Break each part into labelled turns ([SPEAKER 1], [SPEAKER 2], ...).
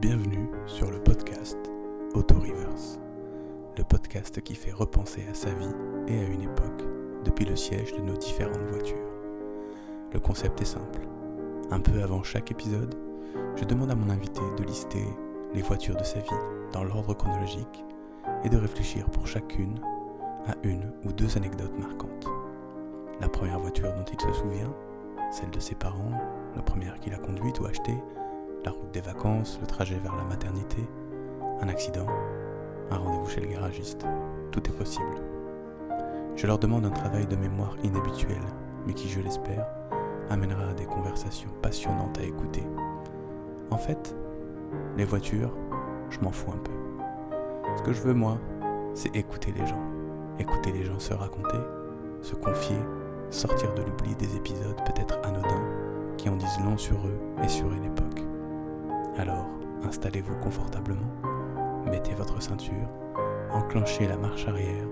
[SPEAKER 1] Bienvenue sur le podcast Auto Reverse, le podcast qui fait repenser à sa vie et à une époque depuis le siège de nos différentes voitures. Le concept est simple. Un peu avant chaque épisode, je demande à mon invité de lister les voitures de sa vie dans l'ordre chronologique et de réfléchir pour chacune à une ou deux anecdotes marquantes. La première voiture dont il se souvient, celle de ses parents, la première qu'il a conduite ou achetée, la route des vacances, le trajet vers la maternité, un accident, un rendez-vous chez le garagiste. Tout est possible. Je leur demande un travail de mémoire inhabituel, mais qui, je l'espère, amènera à des conversations passionnantes à écouter. En fait, les voitures, je m'en fous un peu. Ce que je veux, moi, c'est écouter les gens. Écouter les gens se raconter, se confier, sortir de l'oubli des épisodes peut-être anodins qui en disent long sur eux et sur une époque. Alors, installez-vous confortablement, mettez votre ceinture, enclenchez la marche arrière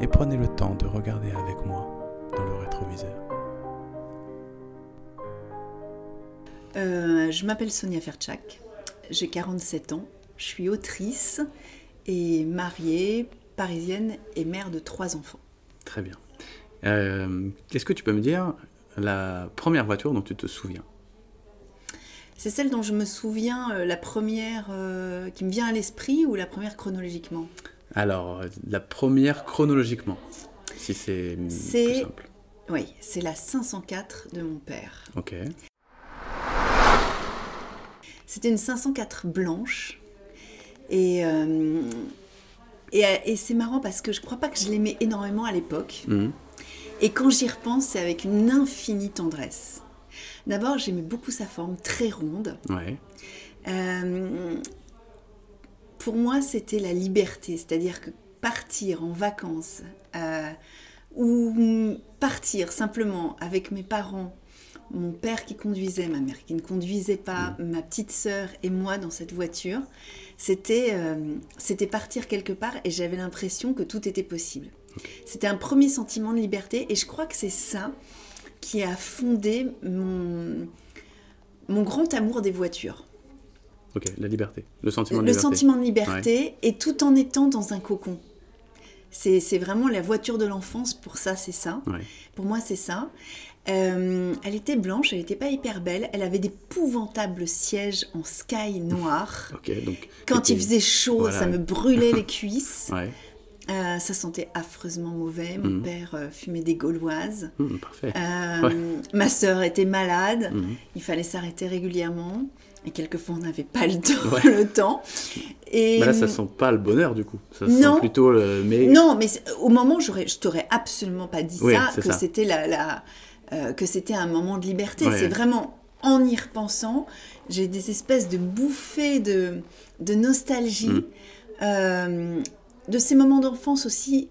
[SPEAKER 1] et prenez le temps de regarder avec moi dans le rétroviseur.
[SPEAKER 2] Euh, je m'appelle Sonia Ferchak, j'ai 47 ans, je suis autrice et mariée, parisienne et mère de trois enfants.
[SPEAKER 1] Très bien. Euh, Est-ce que tu peux me dire la première voiture dont tu te souviens?
[SPEAKER 2] C'est celle dont je me souviens, euh, la première euh, qui me vient à l'esprit ou la première chronologiquement?
[SPEAKER 1] Alors, euh, la première chronologiquement, si c'est plus simple.
[SPEAKER 2] Oui, c'est la 504 de mon père.
[SPEAKER 1] Ok.
[SPEAKER 2] C'était une 504 blanche. Et, euh, et, et c'est marrant parce que je crois pas que je l'aimais énormément à l'époque.
[SPEAKER 1] Mhm.
[SPEAKER 2] Et quand j'y repense, c'est avec une infinie tendresse. D'abord, j'aimais beaucoup sa forme très ronde.
[SPEAKER 1] Ouais.
[SPEAKER 2] Euh, pour moi, c'était la liberté, c'est-à-dire que partir en vacances euh, ou partir simplement avec mes parents, mon père qui conduisait, ma mère qui ne conduisait pas, ma petite sœur et moi dans cette voiture, c'était euh, c'était partir quelque part et j'avais l'impression que tout était possible. C'était un premier sentiment de liberté et je crois que c'est ça qui a fondé mon, mon grand amour des voitures.
[SPEAKER 1] Ok, la liberté. Le sentiment de
[SPEAKER 2] Le
[SPEAKER 1] liberté.
[SPEAKER 2] sentiment de liberté et tout en étant dans un cocon. C'est vraiment la voiture de l'enfance, pour ça c'est ça.
[SPEAKER 1] Ouais.
[SPEAKER 2] Pour moi c'est ça. Euh, elle était blanche, elle n'était pas hyper belle, elle avait d'épouvantables sièges en sky noir.
[SPEAKER 1] Ok, donc.
[SPEAKER 2] Quand il faisait chaud,
[SPEAKER 1] Voilà.
[SPEAKER 2] ça me brûlait les cuisses.
[SPEAKER 1] Ouais,
[SPEAKER 2] Euh, ça sentait affreusement mauvais. Mon
[SPEAKER 1] Mhm.
[SPEAKER 2] père euh, fumait des gauloises.
[SPEAKER 1] Parfait.
[SPEAKER 2] Euh,
[SPEAKER 1] Ouais.
[SPEAKER 2] Ma sœur était malade.
[SPEAKER 1] Mhm.
[SPEAKER 2] Il fallait s'arrêter régulièrement. Et quelquefois, on n'avait pas le temps.
[SPEAKER 1] Ouais.
[SPEAKER 2] le temps. Et,
[SPEAKER 1] là, ça sent pas le bonheur du coup. Ça
[SPEAKER 2] Non.
[SPEAKER 1] sent plutôt le. Mais...
[SPEAKER 2] Non, mais au moment, je t'aurais absolument pas dit
[SPEAKER 1] Oui,
[SPEAKER 2] ça, que c'était la, la- que c'était un moment de liberté.
[SPEAKER 1] Ouais.
[SPEAKER 2] C'est vraiment en y repensant, j'ai des espèces de bouffées de, de nostalgie, euh, de ces moments d'enfance aussi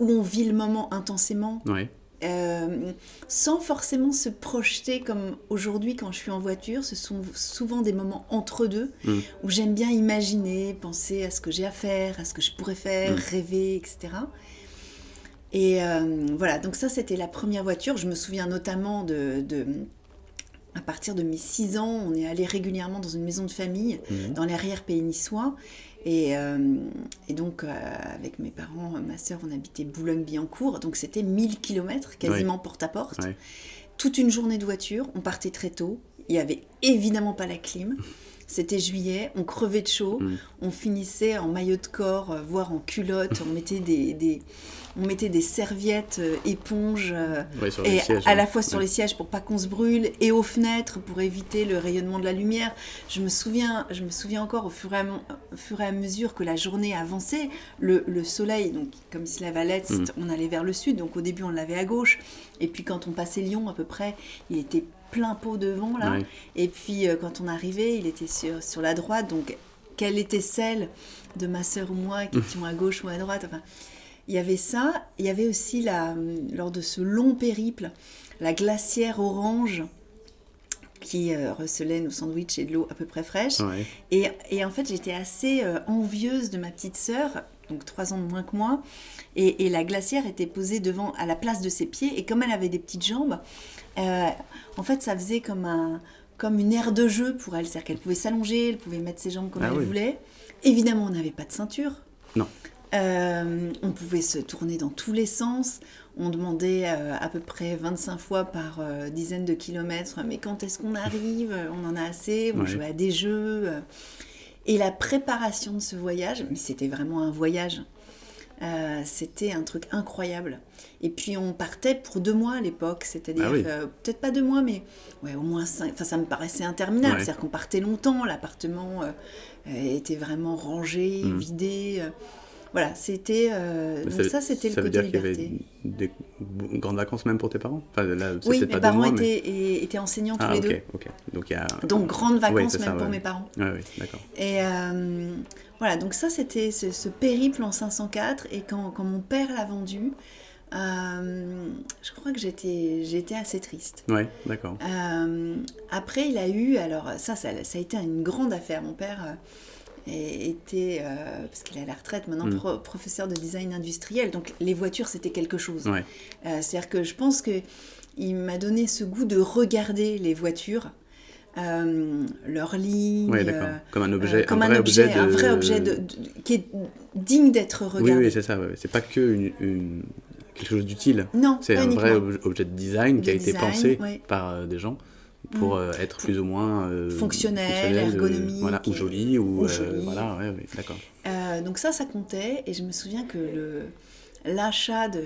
[SPEAKER 2] où on vit le moment intensément,
[SPEAKER 1] Ouais.
[SPEAKER 2] euh, sans forcément se projeter comme aujourd'hui quand je suis en voiture. Ce sont souvent des moments entre deux
[SPEAKER 1] Mm.
[SPEAKER 2] où j'aime bien imaginer, penser à ce que j'ai à faire, à ce que je pourrais faire,
[SPEAKER 1] Mm.
[SPEAKER 2] rêver, etc. Et euh, voilà, donc ça c'était la première voiture. Je me souviens notamment de, de- à partir de mes 6 ans, on est allé régulièrement dans une maison de famille
[SPEAKER 1] Mhm.
[SPEAKER 2] dans l'arrière-pays niçois. Et, euh, et donc, euh, avec mes parents, ma sœur, on habitait Boulogne-Billancourt. Donc, c'était 1000 km, quasiment porte à porte. Toute une journée de voiture. On partait très tôt. Il n'y avait évidemment pas la clim. C'était juillet, on crevait de chaud,
[SPEAKER 1] Mm.
[SPEAKER 2] On finissait en maillot de corps, euh, voire en culotte, on mettait des, des- on mettait des serviettes euh, éponges euh, et
[SPEAKER 1] sièges.
[SPEAKER 2] à
[SPEAKER 1] hein.
[SPEAKER 2] la fois sur les sièges pour pas qu'on se brûle et aux fenêtres pour éviter le rayonnement de la lumière. Je me souviens, je me souviens encore au fur et à, mo- au fur et à mesure que la journée avançait, le, le soleil, donc comme il se lève à l'est, on allait vers le sud, donc au début on l'avait à gauche, et puis quand on passait Lyon à peu près, il était plein pot de vent là, et puis euh, quand on arrivait, il était sur, sur la droite, donc quelle était celle de ma sœur ou moi qui étions à gauche ou à droite, enfin, il y avait ça, il y avait aussi la, lors de ce long périple, la glacière orange qui euh, recelait nos sandwichs et de l'eau à peu près fraîche.
[SPEAKER 1] Ouais.
[SPEAKER 2] Et, et en fait, j'étais assez euh, envieuse de ma petite sœur, donc trois ans de moins que moi, et, et la glacière était posée devant, à la place de ses pieds, et comme elle avait des petites jambes, euh, en fait, ça faisait comme un comme une aire de jeu pour elle. C'est-à-dire qu'elle pouvait s'allonger, elle pouvait mettre ses jambes comme
[SPEAKER 1] Ah
[SPEAKER 2] elle
[SPEAKER 1] oui.
[SPEAKER 2] voulait. Évidemment, on n'avait pas de ceinture.
[SPEAKER 1] Non.
[SPEAKER 2] Euh, on pouvait se tourner dans tous les sens. On demandait euh, à peu près 25 fois par euh, dizaine de kilomètres Mais quand est-ce qu'on arrive? On en a assez. On
[SPEAKER 1] Ouais.
[SPEAKER 2] jouait à des jeux. Et la préparation de ce voyage, mais c'était vraiment un voyage. Euh, c'était un truc incroyable. Et puis on partait pour deux mois à l'époque, c'est-à-dire
[SPEAKER 1] Ah oui.
[SPEAKER 2] euh, peut-être pas deux mois, mais ouais, au moins cinq. Enfin, ça me paraissait interminable.
[SPEAKER 1] Ouais.
[SPEAKER 2] C'est-à-dire qu'on partait longtemps, l'appartement euh, était vraiment rangé,
[SPEAKER 1] Mhm.
[SPEAKER 2] vidé. voilà, c'était. donc ça, c'était le
[SPEAKER 1] ça veut
[SPEAKER 2] côté
[SPEAKER 1] dire qu'il y
[SPEAKER 2] liberté.
[SPEAKER 1] avait des grandes vacances même pour tes parents? Enfin, là,
[SPEAKER 2] Oui, mes
[SPEAKER 1] pas
[SPEAKER 2] parents
[SPEAKER 1] mois, mais-
[SPEAKER 2] étaient, et- étaient enseignants tous
[SPEAKER 1] Ah,
[SPEAKER 2] les deux.
[SPEAKER 1] Donc il y a.
[SPEAKER 2] Donc grandes vacances même
[SPEAKER 1] ça,
[SPEAKER 2] pour mes parents.
[SPEAKER 1] Ouais, oui, d'accord.
[SPEAKER 2] Et voilà, donc ça c'était ce, ce périple en 504. Et quand, quand mon père l'a vendu, euh, je crois que j'étais j'étais assez triste.
[SPEAKER 1] Ouais, d'accord.
[SPEAKER 2] Euh, après, il a eu, alors ça, ça, ça a été une grande affaire. Mon père euh, était, parce qu'il est à la retraite maintenant,
[SPEAKER 1] Mm.
[SPEAKER 2] pro- professeur de design industriel. Donc les voitures, c'était quelque chose.
[SPEAKER 1] Ouais.
[SPEAKER 2] C'est-à-dire que je pense que il m'a donné ce goût de regarder les voitures, euh,
[SPEAKER 1] Ouais, d'accord.
[SPEAKER 2] euh,
[SPEAKER 1] Comme un objet,
[SPEAKER 2] euh, comme
[SPEAKER 1] un vrai
[SPEAKER 2] objet,
[SPEAKER 1] objet, de...
[SPEAKER 2] un vrai objet de- de- qui est digne d'être regardé.
[SPEAKER 1] oui, c'est ça. ouais. C'est pas que une, une- quelque chose d'utile.
[SPEAKER 2] non,
[SPEAKER 1] C'est un vrai ob- objet de design qui a été pensé
[SPEAKER 2] ouais.
[SPEAKER 1] par des gens pour
[SPEAKER 2] Mm.
[SPEAKER 1] euh, être plus ou moins euh,
[SPEAKER 2] Fonctionnel,
[SPEAKER 1] euh,
[SPEAKER 2] ergonomique
[SPEAKER 1] voilà, ou joli ou,
[SPEAKER 2] ou joli.
[SPEAKER 1] voilà, ouais, ouais, d'accord.
[SPEAKER 2] Donc ça, ça comptait. Et je me souviens que le l'achat de,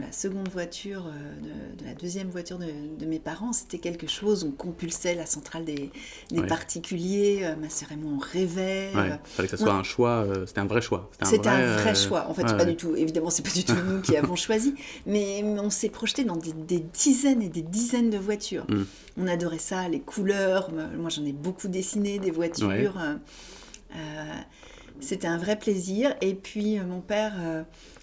[SPEAKER 2] la seconde voiture, euh, de, de la deuxième voiture de, mes parents, c'était quelque chose. On compulsait la centrale des, des
[SPEAKER 1] Ouais.
[SPEAKER 2] particuliers. Euh, ma sœur et moi, on rêvait.
[SPEAKER 1] Ouais,
[SPEAKER 2] Euh,
[SPEAKER 1] fallait que ça soit un choix. euh, c'était un vrai choix.
[SPEAKER 2] C'était un vrai choix. En fait,
[SPEAKER 1] ouais,
[SPEAKER 2] pas du tout. Évidemment, c'est pas du tout nous qui avons choisi. Mais on s'est projeté dans des, des dizaines et des dizaines de voitures.
[SPEAKER 1] Mm.
[SPEAKER 2] On adorait ça, les couleurs. Moi, j'en ai beaucoup dessiné des voitures. C'était un vrai plaisir. Et puis, mon père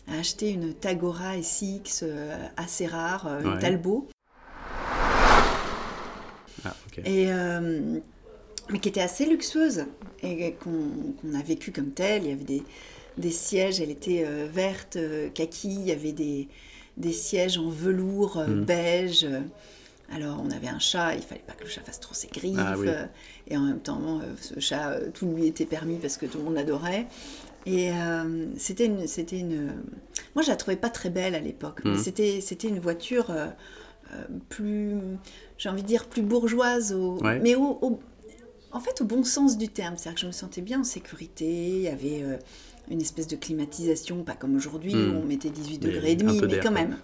[SPEAKER 2] euh, a acheté une Tagora SX euh, assez rare, euh,
[SPEAKER 1] Ouais.
[SPEAKER 2] une Talbot.
[SPEAKER 1] Ah.
[SPEAKER 2] Et, euh, mais qui était assez luxueuse et qu'on a vécu comme telle. Il y avait des, des sièges, elle était euh, verte, euh, kaki, il y avait des, des sièges en velours euh,
[SPEAKER 1] Mhm.
[SPEAKER 2] beige. Alors on avait un chat, il fallait pas que le chat fasse trop ses griffes.
[SPEAKER 1] Ah oui.
[SPEAKER 2] et en même temps, ce chat, tout lui était permis parce que tout le monde l'adorait. Et euh, c'était une, c'était une. Moi, je la trouvais pas très belle à l'époque,
[SPEAKER 1] Mhm.
[SPEAKER 2] c'était, c'était une voiture euh, euh, plus, j'ai envie de dire plus bourgeoise, au-
[SPEAKER 1] Ouais.
[SPEAKER 2] mais au, au- en fait au bon sens du terme. C'est-à-dire que je me sentais bien en sécurité. Il y avait euh, une espèce de climatisation, pas comme aujourd'hui
[SPEAKER 1] Mhm.
[SPEAKER 2] où on mettait 18
[SPEAKER 1] Mais
[SPEAKER 2] degrés et demi, mais quand
[SPEAKER 1] quoi.
[SPEAKER 2] même,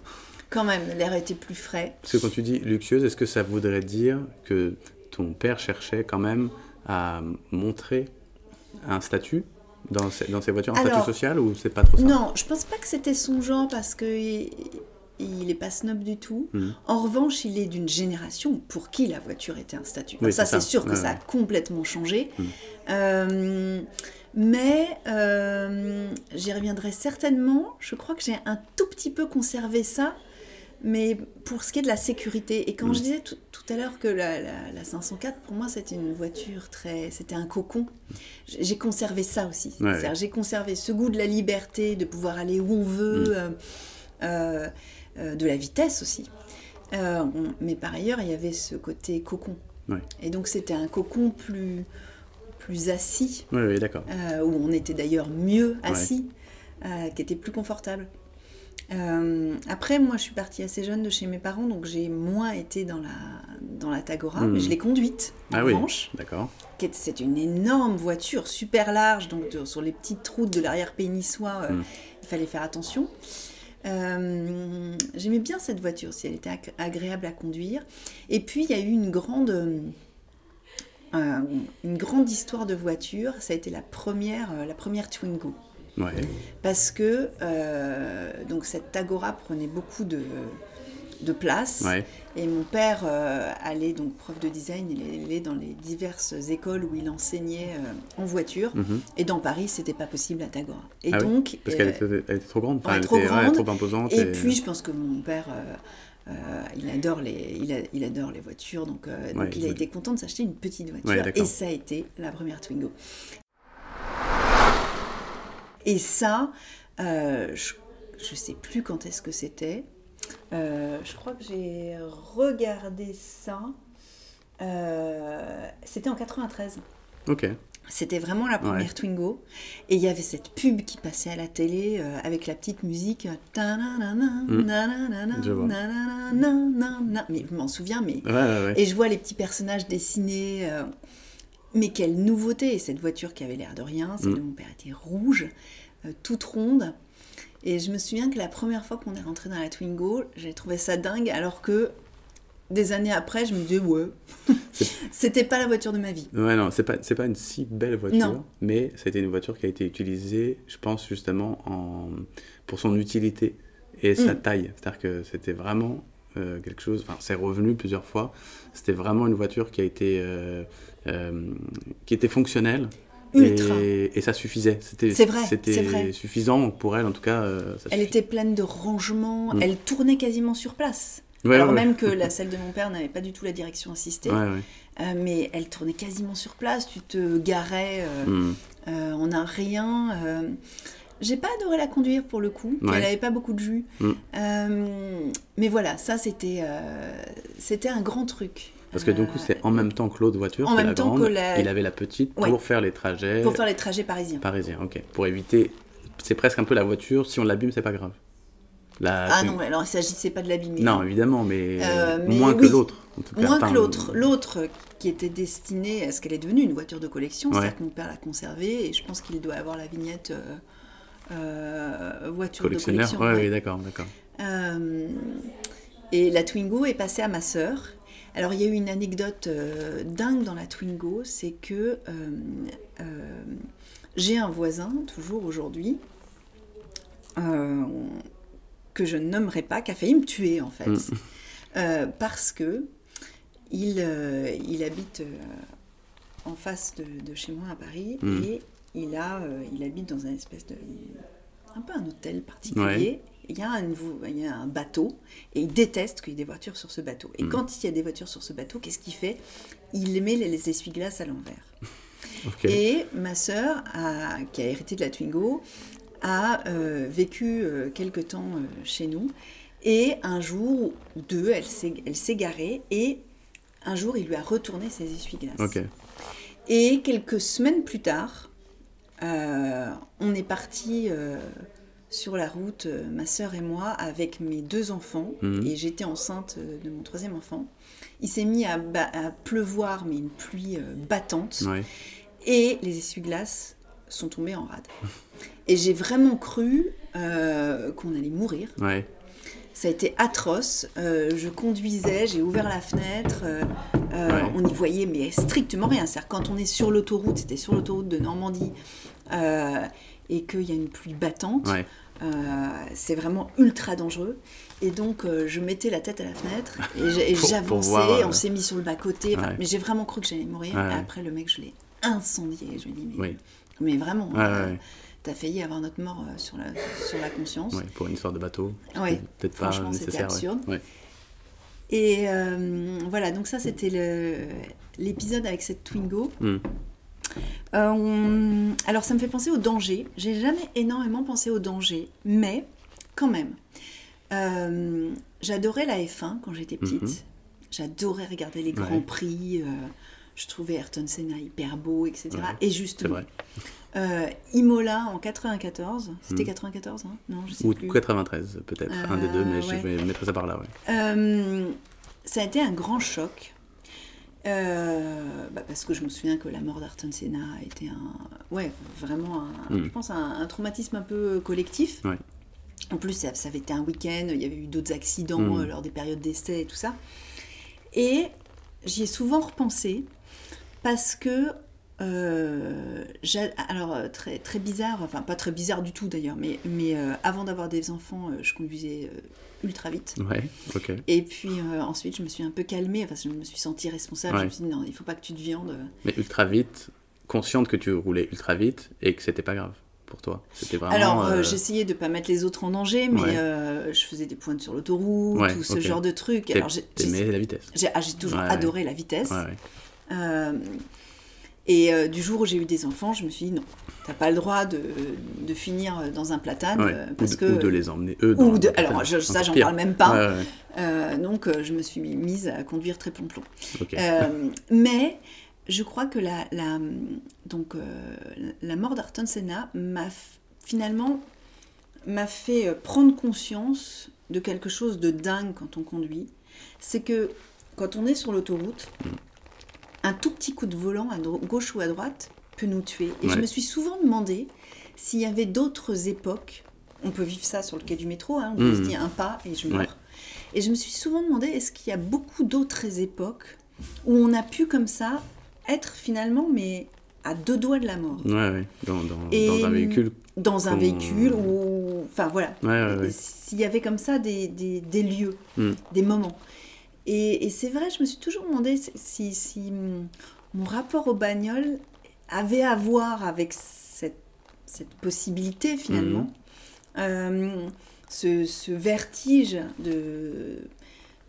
[SPEAKER 2] quand même, l'air était plus frais.
[SPEAKER 1] Parce que quand tu dis luxueuse, est-ce que ça voudrait dire que ton père cherchait quand même à montrer un statut dans, ces voitures, un
[SPEAKER 2] Alors,
[SPEAKER 1] statut social ou c'est pas trop ça
[SPEAKER 2] Non, je pense pas que c'était son genre parce que il, il est pas snob du tout.
[SPEAKER 1] Mhm.
[SPEAKER 2] En revanche, il est d'une génération pour qui la voiture était un statut.
[SPEAKER 1] Oui,
[SPEAKER 2] ça,
[SPEAKER 1] c'est
[SPEAKER 2] sûr que
[SPEAKER 1] Ouais,
[SPEAKER 2] ça a
[SPEAKER 1] ouais.
[SPEAKER 2] complètement changé.
[SPEAKER 1] Mhm.
[SPEAKER 2] Euh, mais euh, j'y reviendrai certainement. Je crois que j'ai un tout petit peu conservé ça. Mais pour ce qui est de la sécurité, et quand je disais tout, tout à l'heure que la, la- la 504, pour moi, c'était une voiture très. C'était un cocon, j'ai conservé ça aussi.
[SPEAKER 1] Ouais,
[SPEAKER 2] J'ai conservé ce goût de la liberté, de pouvoir aller où on veut,
[SPEAKER 1] Mhm.
[SPEAKER 2] euh, euh, euh, de la vitesse aussi. On- mais par ailleurs, il y avait ce côté cocon.
[SPEAKER 1] Ouais.
[SPEAKER 2] Et donc, c'était un cocon plus, plus assis,
[SPEAKER 1] Oui, oui, d'accord.
[SPEAKER 2] où on était d'ailleurs mieux assis, qui était plus confortable. Euh, après, moi, je suis partie assez jeune de chez mes parents, donc j'ai moins été dans la, dans la Tagora, mais je l'ai conduite, en
[SPEAKER 1] Ah oui, d'accord.
[SPEAKER 2] C'est une énorme voiture, super large, donc de- sur les petites routes de l'arrière-pays niçois, euh,
[SPEAKER 1] Mm.
[SPEAKER 2] il fallait faire attention. Euh, J'aimais bien cette voiture, si elle était ag- agréable à conduire. Et puis, il y a eu une grande, une grande histoire de voiture. Ça a été la première, la première Twingo.
[SPEAKER 1] Ouais.
[SPEAKER 2] Parce que euh, donc cette Tagora prenait beaucoup de, de place.
[SPEAKER 1] Ouais.
[SPEAKER 2] Et mon père euh, allait, donc prof de design, il allait dans les diverses écoles où il enseignait euh, en voiture.
[SPEAKER 1] Mhm.
[SPEAKER 2] Et dans Paris, c'était pas possible à Tagora. Et
[SPEAKER 1] Ah oui,
[SPEAKER 2] donc,
[SPEAKER 1] Parce qu'elle était, trop grande.
[SPEAKER 2] ouais,
[SPEAKER 1] elle
[SPEAKER 2] trop
[SPEAKER 1] était ouais,
[SPEAKER 2] grande.
[SPEAKER 1] trop imposante.
[SPEAKER 2] et puis je pense que mon père, il, adore les, il, a- il adore les voitures, donc, donc
[SPEAKER 1] Ouais,
[SPEAKER 2] il a
[SPEAKER 1] oui.
[SPEAKER 2] été content de s'acheter une petite voiture. Et ça a été la première Twingo. Et ça, euh, je, je sais plus quand est-ce que c'était. Euh, je crois que j'ai regardé ça euh, c'était en 93.
[SPEAKER 1] Ok.
[SPEAKER 2] C'était vraiment la première
[SPEAKER 1] Ouais.
[SPEAKER 2] Twingo. Et il y avait cette pub qui passait à la télé euh, avec la petite musique.
[SPEAKER 1] Mm.
[SPEAKER 2] Mais je m'en souviens, mais.
[SPEAKER 1] Ouais, ouais, ouais.
[SPEAKER 2] Et je vois les petits personnages dessinés. Mais quelle nouveauté Cette voiture qui avait l'air de rien, celle
[SPEAKER 1] Mm.
[SPEAKER 2] de mon père était rouge, euh, toute ronde. Et je me souviens que la première fois qu'on est rentré dans la Twingo, j'ai trouvé ça dingue, alors que des années après, je me disais, ouais, c'était pas la voiture de ma vie.
[SPEAKER 1] Ouais, non, c'est pas, c'est pas une si belle voiture,
[SPEAKER 2] Non.
[SPEAKER 1] mais c'était une voiture qui a été utilisée, je pense, justement, en, pour son utilité et sa
[SPEAKER 2] Mm.
[SPEAKER 1] taille. C'est-à-dire que c'était vraiment euh, quelque chose, enfin, c'est revenu plusieurs fois. C'était vraiment une voiture qui a été, euh, euh, qui était fonctionnelle.
[SPEAKER 2] Ultra.
[SPEAKER 1] Et, et ça suffisait. C'était,
[SPEAKER 2] C'est vrai,
[SPEAKER 1] C'était suffisant pour elle, en tout cas. ça
[SPEAKER 2] Elle
[SPEAKER 1] suffit-
[SPEAKER 2] était pleine de rangements,
[SPEAKER 1] Mm.
[SPEAKER 2] elle tournait quasiment sur place.
[SPEAKER 1] Ouais,
[SPEAKER 2] Alors
[SPEAKER 1] ouais,
[SPEAKER 2] même
[SPEAKER 1] ouais.
[SPEAKER 2] que la celle de mon père n'avait pas du tout la direction assistée, mais elle tournait quasiment sur place. Tu te garais euh,
[SPEAKER 1] Mm.
[SPEAKER 2] euh, en un rien. Euh. J'ai pas adoré la conduire pour le coup.
[SPEAKER 1] Ouais.
[SPEAKER 2] Elle avait pas beaucoup de jus.
[SPEAKER 1] Mm.
[SPEAKER 2] Euh, mais voilà, ça c'était euh, c'était un grand truc.
[SPEAKER 1] Parce que du coup,
[SPEAKER 2] Euh,
[SPEAKER 1] c'est en même temps que l'autre voiture,
[SPEAKER 2] en même
[SPEAKER 1] la
[SPEAKER 2] temps
[SPEAKER 1] grande.
[SPEAKER 2] que la-
[SPEAKER 1] Il avait la petite
[SPEAKER 2] Ouais.
[SPEAKER 1] pour faire les trajets
[SPEAKER 2] pour faire les trajets parisiens.
[SPEAKER 1] parisiens. Ok. Pour éviter. C'est presque un peu la voiture. Si on l'abîme, c'est pas grave. La-
[SPEAKER 2] Ah non, alors il s'agissait pas de l'abîmer.
[SPEAKER 1] Non, évidemment, mais,
[SPEAKER 2] Euh, mais
[SPEAKER 1] moins que
[SPEAKER 2] oui.
[SPEAKER 1] l'autre. tout cas.
[SPEAKER 2] Moins que l'autre. L'autre qui était destinée à ce qu'elle est devenue une voiture de collection,
[SPEAKER 1] Ouais.
[SPEAKER 2] c'est-à-dire que mon père l'a conservée et je pense qu'il doit avoir la vignette euh, euh, voiture de
[SPEAKER 1] Collectionneur.
[SPEAKER 2] collection.
[SPEAKER 1] ouais,
[SPEAKER 2] ouais.
[SPEAKER 1] oui, d'accord, d'accord.
[SPEAKER 2] Euh, et la Twingo est passée à ma sœur. Alors il y a eu une anecdote euh, dingue dans la Twingo, c'est que euh, euh, j'ai un voisin, toujours aujourd'hui, que je ne nommerai pas, qui a failli me tuer en fait.
[SPEAKER 1] Mm.
[SPEAKER 2] Parce que il, il habite en face de, de chez moi à Paris
[SPEAKER 1] Mm.
[SPEAKER 2] et il, a, euh, il habite dans un espèce de. un peu un hôtel particulier.
[SPEAKER 1] Ouais.
[SPEAKER 2] Il y, a un, il y a un bateau et il déteste qu'il y ait des voitures sur ce bateau. Et
[SPEAKER 1] Mm.
[SPEAKER 2] quand il y a des voitures sur ce bateau, qu'est-ce qu'il fait? Il met les, les essuie-glaces à l'envers. Et ma sœur, a- qui a hérité de la Twingo, a euh, vécu euh, quelque temps euh, chez nous. Et un jour, ou deux, elle s'est elle s'est garée. Et un jour, il lui a retourné ses essuie-glaces. Et quelques semaines plus tard, on est parti euh, sur la route, euh, ma sœur et moi, avec mes deux enfants.
[SPEAKER 1] Mhm.
[SPEAKER 2] Et j'étais enceinte euh, de mon troisième enfant. Il s'est mis à, pleuvoir, mais une pluie euh, battante.
[SPEAKER 1] Ouais.
[SPEAKER 2] Et les essuie-glaces sont tombés en rade. Et j'ai vraiment cru euh, qu'on allait mourir.
[SPEAKER 1] Ouais.
[SPEAKER 2] Ça a été atroce. Euh, je conduisais, j'ai ouvert la fenêtre. euh, euh,
[SPEAKER 1] Ouais.
[SPEAKER 2] On n'y voyait mais strictement rien. C'est-à-dire quand on est sur l'autoroute, c'était sur l'autoroute de Normandie, euh, et qu'il y a une pluie battante,
[SPEAKER 1] Ouais.
[SPEAKER 2] euh, c'est vraiment ultra dangereux. Et donc euh, je mettais la tête à la fenêtre et j'avançais.
[SPEAKER 1] euh,
[SPEAKER 2] On s'est mis sur le bas côté. Enfin,
[SPEAKER 1] Ouais.
[SPEAKER 2] Mais j'ai vraiment cru que j'allais mourir.
[SPEAKER 1] Ouais,
[SPEAKER 2] Et après le mec, je l'ai incendié. Je lui ai dit mais,
[SPEAKER 1] Oui.
[SPEAKER 2] mais vraiment.
[SPEAKER 1] Ouais,
[SPEAKER 2] euh. T'as failli avoir notre mort euh, sur la, sur la conscience.
[SPEAKER 1] Pour une histoire de bateau.
[SPEAKER 2] Ouais.
[SPEAKER 1] c'était Peut-être pas
[SPEAKER 2] Franchement, c'était
[SPEAKER 1] nécessaire.
[SPEAKER 2] absurde. Et euh, voilà, donc ça c'était l'épisode avec cette Twingo.
[SPEAKER 1] Hmm.
[SPEAKER 2] Euh, on- Alors ça me fait penser au danger. J'ai jamais énormément pensé au danger, mais quand même. Euh, J'adorais la F1 quand j'étais petite.
[SPEAKER 1] Mhm.
[SPEAKER 2] J'adorais regarder les grands
[SPEAKER 1] Ouais.
[SPEAKER 2] prix. euh, je trouvais Ayrton Senna hyper beau, etc.
[SPEAKER 1] Ouais,
[SPEAKER 2] Et justement, Imola en 94, c'était
[SPEAKER 1] Mhm.
[SPEAKER 2] 94, hein non, je sais
[SPEAKER 1] Ou
[SPEAKER 2] plus.
[SPEAKER 1] 93, peut-être. un des deux, mais
[SPEAKER 2] ouais.
[SPEAKER 1] je vais mettre ça par là.
[SPEAKER 2] Ça a été un grand choc. Euh, bah, parce que je me souviens que la mort d'Ayrton Senna a été un, ouais, vraiment, un,
[SPEAKER 1] Mm.
[SPEAKER 2] je pense, un, un traumatisme un peu collectif.
[SPEAKER 1] Ouais.
[SPEAKER 2] En plus, ça, ça avait été un week-end, il y avait eu d'autres accidents
[SPEAKER 1] Mm.
[SPEAKER 2] euh, lors des périodes d'essai et tout ça. Et j'y ai souvent repensé parce que, euh, alors euh, très, très bizarre, enfin pas très bizarre du tout d'ailleurs, mais, mais euh, avant d'avoir des enfants, euh, je conduisais ultra vite.
[SPEAKER 1] Ouais, ok.
[SPEAKER 2] Et puis ensuite, je me suis un peu calmée, enfin, je me suis sentie responsable. Je me suis dit, non, il faut pas que tu te viandes.
[SPEAKER 1] Mais ultra vite, consciente que tu roulais ultra vite et que c'était pas grave pour toi. C'était vraiment.
[SPEAKER 2] Alors, euh,
[SPEAKER 1] euh,
[SPEAKER 2] j'essayais de pas mettre les autres en danger, mais
[SPEAKER 1] Ouais.
[SPEAKER 2] euh, je faisais des pointes sur l'autoroute,
[SPEAKER 1] Ouais,
[SPEAKER 2] tout ce genre de trucs. Alors, j'ai-
[SPEAKER 1] la vitesse.
[SPEAKER 2] j'ai- ah, toujours
[SPEAKER 1] ouais.
[SPEAKER 2] adoré la vitesse. Et euh, du jour où j'ai eu des enfants, je me suis dit non, t'as pas le droit de, de finir dans un platane
[SPEAKER 1] Ouais.
[SPEAKER 2] euh,
[SPEAKER 1] Ou,
[SPEAKER 2] parce
[SPEAKER 1] de,
[SPEAKER 2] que
[SPEAKER 1] ou de les emmener eux.
[SPEAKER 2] ou
[SPEAKER 1] dans
[SPEAKER 2] de-
[SPEAKER 1] le
[SPEAKER 2] alors je- ça j'en parle même pas.
[SPEAKER 1] Ouais, ouais,
[SPEAKER 2] Euh, donc je me suis mise à conduire très plomb-plomb.
[SPEAKER 1] ok.
[SPEAKER 2] Euh, mais je crois que la, la, donc, la mort d'Ayrton Senna m'a finalement m'a fait prendre conscience de quelque chose de dingue quand on conduit. C'est que quand on est sur l'autoroute,
[SPEAKER 1] Mm.
[SPEAKER 2] Un tout petit coup de volant à gauche ou à droite peut nous tuer. Et je me suis souvent demandé s'il y avait d'autres époques. On peut vivre ça sur le quai du métro, hein, on peut
[SPEAKER 1] Mm.
[SPEAKER 2] se dire un pas et je meurs.
[SPEAKER 1] Ouais.
[SPEAKER 2] Et je me suis souvent demandé est-ce qu'il y a beaucoup d'autres époques où on a pu comme ça être finalement mais à deux doigts de la mort
[SPEAKER 1] Ouais, ouais. Dans, dans,
[SPEAKER 2] Et-
[SPEAKER 1] dans un véhicule.
[SPEAKER 2] dans un véhicule ou enfin voilà
[SPEAKER 1] Ouais, ouais, ouais.
[SPEAKER 2] s'il y avait comme ça des, des, des lieux
[SPEAKER 1] Mm.
[SPEAKER 2] des moments et, et c'est vrai je me suis toujours demandé si, si mon- rapport aux bagnoles avait à voir avec cette, cette possibilité finalement. Euh, ce, ce vertige de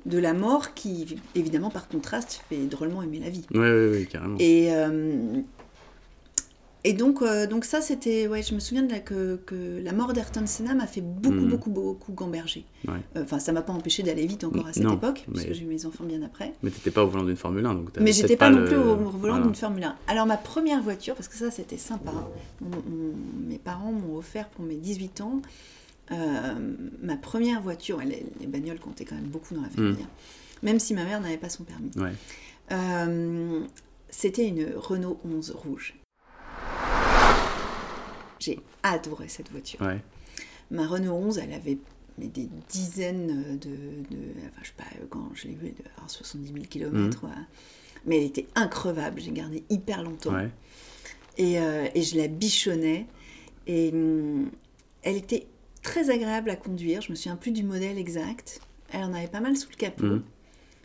[SPEAKER 2] de la mort qui évidemment par contraste fait drôlement aimer la vie.
[SPEAKER 1] Ouais, ouais, ouais, carrément.
[SPEAKER 2] et, euh, et donc, euh, donc ça, c'était... Ouais, je me souviens de la, que, que la mort d'Ayrton Senna m'a fait beaucoup,
[SPEAKER 1] Mhm.
[SPEAKER 2] beaucoup, beaucoup gamberger.
[SPEAKER 1] Ouais.
[SPEAKER 2] Euh, Enfin, ça m'a pas empêché d'aller vite encore à cette
[SPEAKER 1] Non,
[SPEAKER 2] époque, parce
[SPEAKER 1] mais-
[SPEAKER 2] que j'ai eu mes enfants bien après.
[SPEAKER 1] Mais t'étais pas au volant d'une Formule 1, donc
[SPEAKER 2] Mais j'étais pas, non
[SPEAKER 1] le-
[SPEAKER 2] plus au volant
[SPEAKER 1] Voilà.
[SPEAKER 2] d'une Formule 1. Alors, ma première voiture, parce que ça, c'était sympa, mon- mes parents m'ont offert pour mes 18 ans euh, ma première voiture. Les, les bagnoles comptaient quand même beaucoup dans la famille, hein, même si ma mère n'avait pas son permis.
[SPEAKER 1] Ouais.
[SPEAKER 2] Euh, c'était une Renault 11 rouge. J'ai adoré cette voiture.
[SPEAKER 1] Ouais.
[SPEAKER 2] Ma Renault 11, elle avait mais des dizaines de, de- Enfin, je sais pas, quand je l'ai vue, elle devait avoir 70 000 km. Mais elle était increvable. J'ai gardé hyper longtemps.
[SPEAKER 1] Ouais.
[SPEAKER 2] Et, euh, et je la bichonnais. Et hum, elle était très agréable à conduire. Je me souviens plus du modèle exact. Elle en avait pas mal sous le capot.
[SPEAKER 1] Mhm.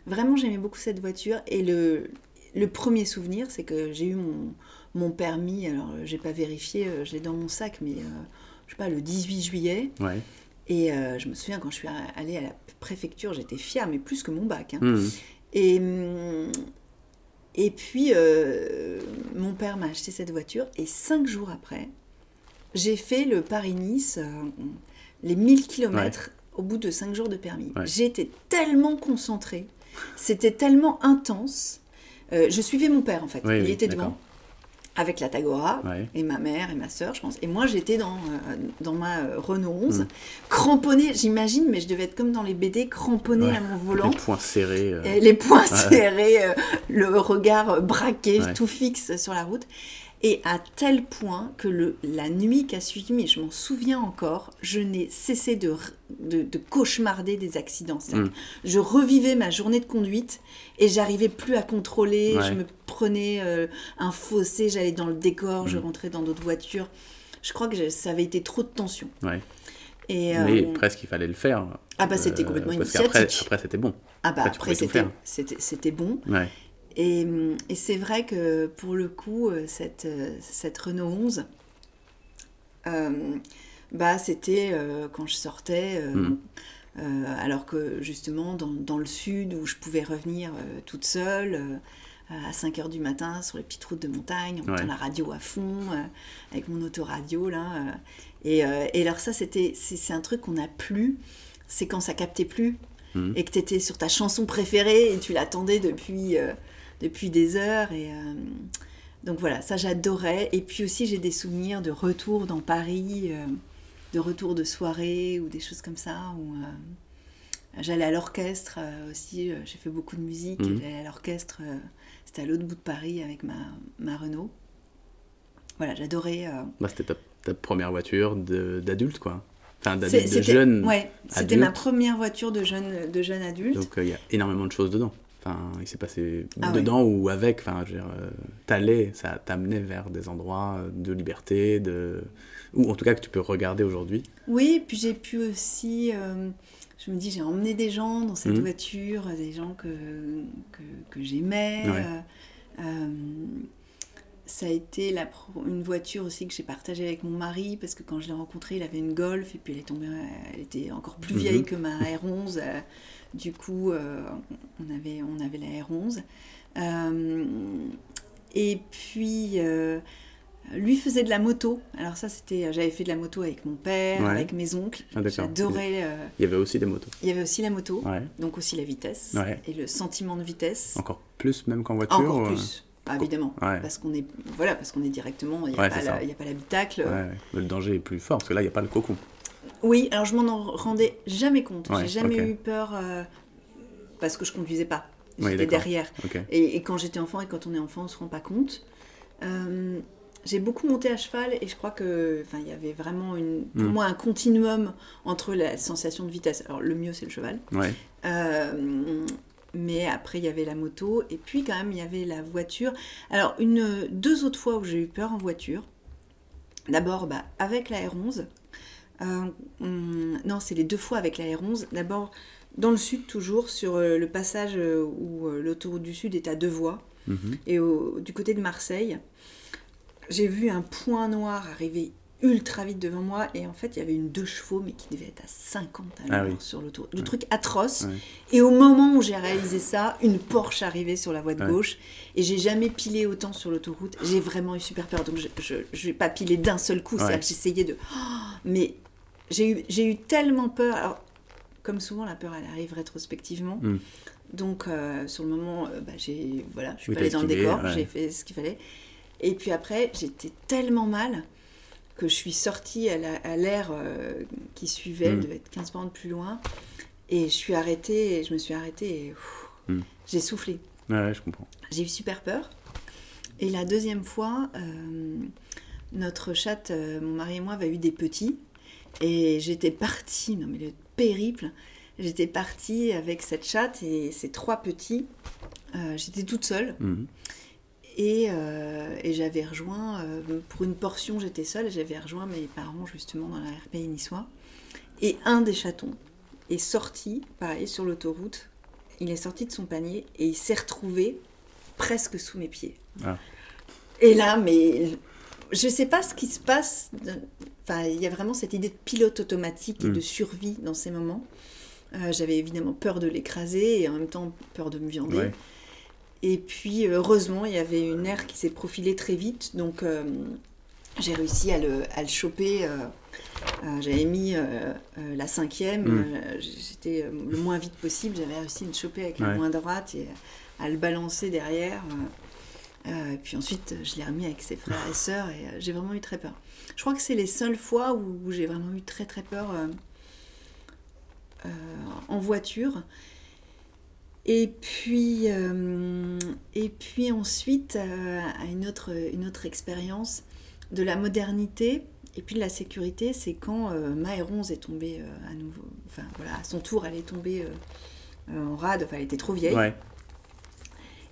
[SPEAKER 2] Vraiment, j'aimais beaucoup cette voiture. Et le, le premier souvenir, c'est que j'ai eu mon, mon permis. Alors, euh, j'ai pas vérifié, euh, je l'ai dans mon sac, mais euh, je sais pas, le 18 juillet.
[SPEAKER 1] Ouais.
[SPEAKER 2] Et je me souviens quand je suis allée à la préfecture, j'étais fière, mais plus que mon bac. hein.
[SPEAKER 1] Mhm.
[SPEAKER 2] Et, hum, et puis, euh, mon père m'a acheté cette voiture. Et cinq jours après, j'ai fait le Paris-Nice, euh, les 1000 km au bout de cinq jours de permis.
[SPEAKER 1] Ouais.
[SPEAKER 2] J'étais tellement concentrée, c'était tellement intense. Euh, je suivais mon père en fait.
[SPEAKER 1] Oui,
[SPEAKER 2] Il
[SPEAKER 1] oui,
[SPEAKER 2] était devant avec la Tagora
[SPEAKER 1] Ouais.
[SPEAKER 2] et ma mère et ma soeur, je pense. Et moi, j'étais dans, euh, dans ma euh, Renault 11,
[SPEAKER 1] Mm.
[SPEAKER 2] cramponnée, j'imagine, mais je devais être comme dans les BD, cramponnée
[SPEAKER 1] Ouais.
[SPEAKER 2] à mon volant.
[SPEAKER 1] Les poings serrés. euh,
[SPEAKER 2] Et les poings
[SPEAKER 1] Ouais.
[SPEAKER 2] serrés, euh, le regard euh, braqué, tout fixe sur la route. Et à tel point que le, la nuit qui a suivi, mais je m'en souviens encore, je n'ai cessé de, r- de, de cauchemarder des accidents.
[SPEAKER 1] Mm.
[SPEAKER 2] que Je revivais ma journée de conduite et j'arrivais plus à contrôler.
[SPEAKER 1] Ouais.
[SPEAKER 2] Je me prenais euh, un fossé, j'allais dans le décor, je
[SPEAKER 1] Mm.
[SPEAKER 2] rentrais dans d'autres voitures. Je crois que je- ça avait été trop de tension.
[SPEAKER 1] Ouais.
[SPEAKER 2] Et,
[SPEAKER 1] Mais
[SPEAKER 2] euh,
[SPEAKER 1] presque il fallait le faire.
[SPEAKER 2] ah bah c'était
[SPEAKER 1] Euh,
[SPEAKER 2] complètement
[SPEAKER 1] Parce qu'après,
[SPEAKER 2] initiatique.
[SPEAKER 1] après c'était bon.
[SPEAKER 2] ah bah
[SPEAKER 1] après,
[SPEAKER 2] après c'était bon.
[SPEAKER 1] Ouais.
[SPEAKER 2] Et, et c'est vrai que pour le coup, euh, cette, euh, cette Renault 11, euh, bah, c'était euh, quand je sortais, euh, alors que justement dans, dans le sud où je pouvais revenir toute seule à 5 heures du matin sur les petites routes de montagne, en
[SPEAKER 1] Ouais.
[SPEAKER 2] la radio à fond, euh, avec mon autoradio là. euh. et, euh, et alors ça, c'était c'est un truc qu'on n'a plus, c'est quand ça captait plus
[SPEAKER 1] Mhm.
[SPEAKER 2] et que tu étais sur ta chanson préférée et tu l'attendais depuis, depuis des heures. Et, euh, donc voilà, ça j'adorais. Et puis aussi j'ai des souvenirs de retour dans Paris, euh, de retour de soirée ou des choses comme ça. Où, euh, j'allais à l'orchestre aussi, j'ai fait beaucoup de musique.
[SPEAKER 1] Mhm.
[SPEAKER 2] J'allais à l'orchestre, c'était à l'autre bout de Paris avec ma, ma Renault. Voilà, j'adorais.
[SPEAKER 1] Bah, c'était ta, ta première voiture d'adulte, quoi. Enfin, de
[SPEAKER 2] c'était
[SPEAKER 1] jeune.
[SPEAKER 2] ouais, c'était ma première voiture de jeune, de jeune adulte.
[SPEAKER 1] Donc euh, il y a énormément de choses dedans. Enfin, il s'est passé
[SPEAKER 2] Ah
[SPEAKER 1] dedans ou avec. Enfin, je veux dire, euh, t'allais, ça t'amenait vers des endroits de liberté, de ou en tout cas que tu peux regarder aujourd'hui.
[SPEAKER 2] Oui, puis j'ai pu aussi, euh, je me dis, j'ai emmené des gens dans cette
[SPEAKER 1] Mhm.
[SPEAKER 2] voiture, des gens que, que, que j'aimais.
[SPEAKER 1] Ouais.
[SPEAKER 2] euh, euh, ça a été la pro- une voiture aussi que j'ai partagée avec mon mari, parce que quand je l'ai rencontré, il avait une Golf, et puis elle est tombée, elle était encore plus
[SPEAKER 1] Mhm.
[SPEAKER 2] vieille que ma R11. Du coup, euh, on, avait, on avait la R11. Euh, Et puis, euh, lui faisait de la moto. Alors ça, c'était, j'avais fait de la moto avec mon père,
[SPEAKER 1] Ouais.
[SPEAKER 2] avec mes oncles.
[SPEAKER 1] Ah.
[SPEAKER 2] J'adorais. euh,
[SPEAKER 1] Il y avait aussi des motos.
[SPEAKER 2] il y avait aussi la moto,
[SPEAKER 1] Ouais.
[SPEAKER 2] donc aussi la vitesse
[SPEAKER 1] Ouais.
[SPEAKER 2] et le sentiment de vitesse.
[SPEAKER 1] Encore plus même qu'en voiture
[SPEAKER 2] Encore
[SPEAKER 1] ou-
[SPEAKER 2] plus, Bah, évidemment, parce qu'on est, voilà, parce qu'on est directement, il n'y a, a pas l'habitacle.
[SPEAKER 1] Le danger est plus fort parce que là, il n'y a pas le cocon.
[SPEAKER 2] Oui, alors je m'en en rendais jamais compte.
[SPEAKER 1] Ouais,
[SPEAKER 2] J'ai jamais eu peur euh, parce que je conduisais pas. J'étais derrière. Et, et quand j'étais enfant et quand on est enfant, on se rend pas compte. Euh, j'ai beaucoup monté à cheval et je crois que, enfin, il y avait vraiment une, pour
[SPEAKER 1] Mm.
[SPEAKER 2] moi un continuum entre la sensation de vitesse. Alors le mieux c'est le cheval,
[SPEAKER 1] Ouais.
[SPEAKER 2] Euh, mais après il y avait la moto et puis quand même il y avait la voiture. Alors une, deux autres fois où j'ai eu peur en voiture. D'abord bah, avec la R11. Euh, on- non, c'est les deux fois avec la R11. D'abord dans le sud toujours sur euh, le passage euh, où l'autoroute du sud est à deux voies
[SPEAKER 1] Mhm.
[SPEAKER 2] et au- du côté de Marseille, j'ai vu un point noir arriver ultra vite devant moi et en fait il y avait une deux chevaux mais qui devait être à 50 à
[SPEAKER 1] Ah
[SPEAKER 2] l'heure
[SPEAKER 1] oui.
[SPEAKER 2] sur l'autoroute. Le truc atroce.
[SPEAKER 1] Ouais.
[SPEAKER 2] Et au moment où j'ai réalisé ça, une Porsche arrivait sur la voie de
[SPEAKER 1] Ouais.
[SPEAKER 2] gauche et j'ai jamais pilé autant sur l'autoroute. J'ai vraiment eu super peur donc je vais pas pilé d'un seul coup.
[SPEAKER 1] Ouais.
[SPEAKER 2] C'est-à-dire que j'essayais de. Oh, mais j'ai eu, j'ai eu tellement peur. Alors, comme souvent, la peur elle arrive rétrospectivement.
[SPEAKER 1] Mm.
[SPEAKER 2] Donc euh, sur le moment, euh, bah, j'ai voilà, je suis
[SPEAKER 1] Oui,
[SPEAKER 2] pas allée dans le décor,
[SPEAKER 1] ouais.
[SPEAKER 2] j'ai fait ce qu'il fallait. Et puis après, j'étais tellement mal que je suis sortie à la- à l'air euh, qui suivait, elle
[SPEAKER 1] Mm.
[SPEAKER 2] devait être 15 bornes plus loin, et je suis arrêtée, et je me suis arrêtée et pff,
[SPEAKER 1] Mm.
[SPEAKER 2] j'ai soufflé.
[SPEAKER 1] Ouais, je comprends.
[SPEAKER 2] J'ai eu super peur. Et la deuxième fois, notre chatte, mon mari et moi, avait eu des petits. Et j'étais partie, non mais le périple, j'étais partie avec cette chatte et ces trois petits. Euh, j'étais toute seule
[SPEAKER 1] Mhm.
[SPEAKER 2] et, euh, et j'avais rejoint, euh, pour une portion j'étais seule, j'avais rejoint mes parents justement dans la RPI niçois. Et un des chatons est sorti, pareil, sur l'autoroute. Il est sorti de son panier et il s'est retrouvé presque sous mes pieds.
[SPEAKER 1] Ah.
[SPEAKER 2] Et là, mais je sais pas ce qui se passe. Enfin, il y a vraiment cette idée de pilote automatique et
[SPEAKER 1] Mm.
[SPEAKER 2] de survie dans ces moments. Euh, J'avais évidemment peur de l'écraser et en même temps peur de me viander.
[SPEAKER 1] Ouais.
[SPEAKER 2] Et puis, heureusement, il y avait une aire qui s'est profilée très vite. Donc, euh, j'ai réussi à le, à le choper. euh, euh, J'avais mis euh, euh, la cinquième.
[SPEAKER 1] Mm.
[SPEAKER 2] euh, J'étais euh, le moins vite possible. J'avais réussi à le choper avec la main droite et à le balancer derrière. Euh, puis ensuite, je l'ai remis avec ses frères et sœurs. Et euh, j'ai vraiment eu très peur. Je crois que c'est les seules fois où, j'ai vraiment eu très très peur euh, en voiture. Et puis, et puis ensuite, une autre, une autre expérience de la modernité et puis de la sécurité, c'est quand Maëronze est tombée à nouveau, enfin voilà, à son tour, elle est tombée en rade, enfin elle était trop vieille.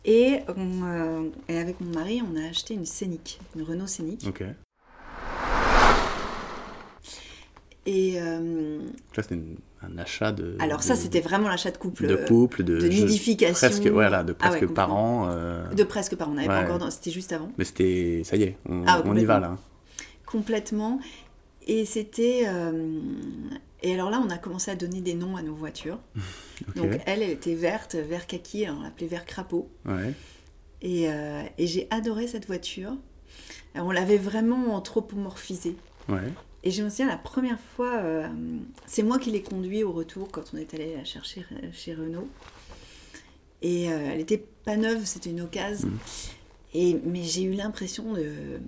[SPEAKER 2] Et, on, euh, et avec mon mari, on a acheté une Scénic, une Renault Scénic.
[SPEAKER 1] Ok.
[SPEAKER 2] Et euh,
[SPEAKER 1] Là, c'était une- un achat de.
[SPEAKER 2] alors
[SPEAKER 1] de-
[SPEAKER 2] ça, c'était vraiment l'achat de couple.
[SPEAKER 1] De
[SPEAKER 2] euh,
[SPEAKER 1] couple, de.
[SPEAKER 2] nidification.
[SPEAKER 1] Presque, voilà, de
[SPEAKER 2] Ah ouais,
[SPEAKER 1] presque par
[SPEAKER 2] complètement.
[SPEAKER 1] an. euh,
[SPEAKER 2] De presque pas, on n'avait pas
[SPEAKER 1] Ouais.
[SPEAKER 2] encore, c'était juste avant.
[SPEAKER 1] Mais c'était. Ça y est, on,
[SPEAKER 2] Ah,
[SPEAKER 1] on y va là.
[SPEAKER 2] Complètement. Et c'était. euh, Et alors là, on a commencé à donner des noms à nos voitures. Donc elle, elle était verte, vert kaki, alors on l'appelait vert crapaud.
[SPEAKER 1] Ouais.
[SPEAKER 2] Et, euh, et j'ai adoré cette voiture. On l'avait vraiment anthropomorphisée.
[SPEAKER 1] Ouais.
[SPEAKER 2] Et je me souviens, la première fois, euh, c'est moi qui l'ai conduit au retour quand on est allé la chercher chez Renault. Et euh, elle était pas neuve, c'était une occasion.
[SPEAKER 1] Mhm.
[SPEAKER 2] Et, mais j'ai eu l'impression de,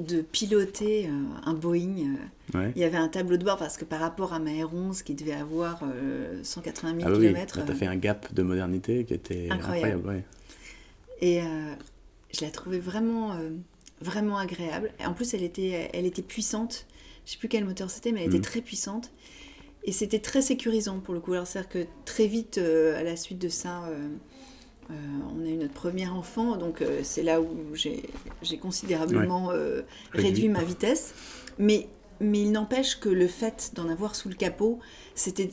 [SPEAKER 2] de piloter euh, un Boeing. euh,
[SPEAKER 1] Ouais.
[SPEAKER 2] Il y avait un tableau de bord parce que par rapport à ma R11 qui devait avoir euh, 180 000
[SPEAKER 1] Ah oui,
[SPEAKER 2] km,
[SPEAKER 1] là, t'as fait un gap de modernité qui était
[SPEAKER 2] Incroyable.
[SPEAKER 1] incroyable. ouais.
[SPEAKER 2] et euh, je la trouvais vraiment, euh, vraiment agréable. Et en plus, elle était, elle était puissante. Je sais plus quel moteur c'était, mais elle était très puissante. Et c'était très sécurisant pour le coup. Alors, c'est-à-dire que très vite, euh, à la suite de ça, euh, euh, on a eu notre premier enfant. Donc, euh, c'est là où j'ai considérablement euh,
[SPEAKER 1] Réduit.
[SPEAKER 2] ma vitesse. Mais, mais il n'empêche que le fait d'en avoir sous le capot, c'était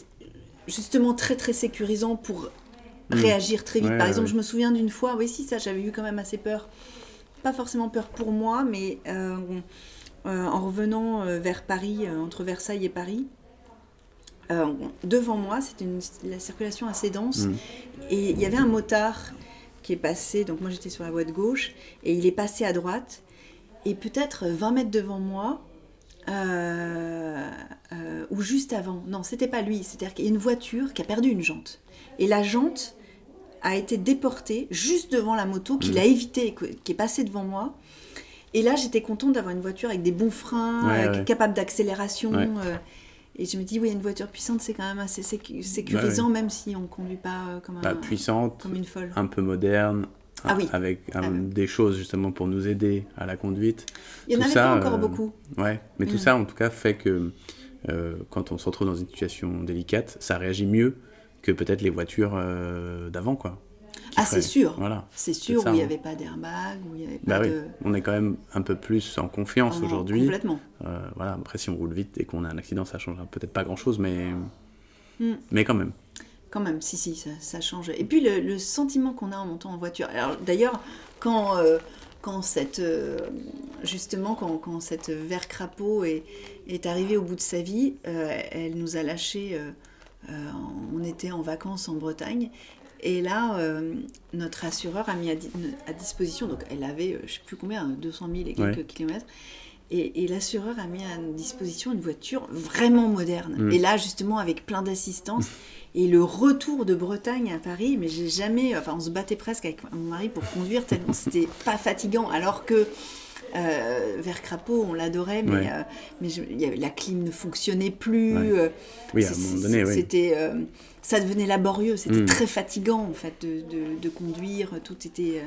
[SPEAKER 2] justement très, très sécurisant pour
[SPEAKER 1] Mhm.
[SPEAKER 2] réagir très vite.
[SPEAKER 1] Ouais,
[SPEAKER 2] Par exemple,
[SPEAKER 1] ouais.
[SPEAKER 2] je me souviens d'une fois, oui, si, ça, j'avais eu quand même assez peur. Pas forcément peur pour moi, mais en revenant vers Paris, entre Versailles et Paris, devant moi, c'était la circulation assez dense,
[SPEAKER 1] Mhm.
[SPEAKER 2] Et il y avait un motard qui est passé, donc moi j'étais sur la voie de gauche, et il est passé à droite, et peut-être 20 mètres devant moi, euh, euh, ou juste avant, non, c'était pas lui, c'est-à-dire qu'il y a une voiture qui a perdu une jante. Et la jante a été déportée juste devant la moto, qu'il a évité, qui est passée devant moi. Et là, j'étais contente d'avoir une voiture avec des bons freins,
[SPEAKER 1] Ouais,
[SPEAKER 2] euh,
[SPEAKER 1] ouais.
[SPEAKER 2] capable d'accélération.
[SPEAKER 1] Ouais.
[SPEAKER 2] Et je me dis, oui, une voiture puissante, c'est quand même assez sécu- sécurisant, même si on ne conduit pas euh, comme, un-
[SPEAKER 1] Bah, puissante,
[SPEAKER 2] comme une folle.
[SPEAKER 1] un peu moderne,
[SPEAKER 2] Ah oui.
[SPEAKER 1] avec
[SPEAKER 2] Ah oui.
[SPEAKER 1] des choses justement pour nous aider à la conduite.
[SPEAKER 2] Il n'y en avait pas encore
[SPEAKER 1] euh,
[SPEAKER 2] beaucoup.
[SPEAKER 1] Ouais, mais tout ça en tout cas fait que euh, quand on se retrouve dans une situation délicate, ça réagit mieux que peut-être les voitures d'avant, quoi.
[SPEAKER 2] Ah, c'est sûr.
[SPEAKER 1] Voilà.
[SPEAKER 2] C'est sûr,
[SPEAKER 1] ça,
[SPEAKER 2] où il n'y
[SPEAKER 1] hein.
[SPEAKER 2] avait pas d'airbag, où il n'y avait
[SPEAKER 1] Bah
[SPEAKER 2] pas
[SPEAKER 1] oui,
[SPEAKER 2] de...
[SPEAKER 1] on est quand même un peu plus en confiance
[SPEAKER 2] Oh,
[SPEAKER 1] aujourd'hui.
[SPEAKER 2] Complètement.
[SPEAKER 1] Euh, voilà, après si on roule vite et qu'on a un accident, ça change peut-être pas grand-chose, mais
[SPEAKER 2] Mm.
[SPEAKER 1] mais quand même.
[SPEAKER 2] Quand même, si, si, ça, ça change. Et puis le, le sentiment qu'on a en montant en voiture. Alors d'ailleurs, quand, euh, quand cette, euh, justement, quand, quand cette vert crapaud est, est arrivée au bout de sa vie, euh, elle nous a lâchés. euh, on était en vacances en Bretagne. Et là, euh, notre assureur a mis à, di- à disposition, donc elle avait, euh, je sais plus combien, 200 000 et quelques
[SPEAKER 1] Ouais.
[SPEAKER 2] kilomètres. Et, et l'assureur a mis à disposition une voiture vraiment moderne.
[SPEAKER 1] Mm.
[SPEAKER 2] Et là, justement, avec plein d'assistance. Et le retour de Bretagne à Paris, mais j'ai jamais. Enfin, on se battait presque avec mon mari pour conduire, tellement c'était pas fatigant. Alors que euh, vers Crapaud, on l'adorait, mais,
[SPEAKER 1] Ouais.
[SPEAKER 2] euh, mais je- il y avait- la clim ne fonctionnait plus.
[SPEAKER 1] Ouais.
[SPEAKER 2] euh,
[SPEAKER 1] Oui, à un moment donné, oui.
[SPEAKER 2] C'était. ça devenait laborieux, c'était
[SPEAKER 1] Mm.
[SPEAKER 2] très fatigant en fait de, de- de conduire, tout était.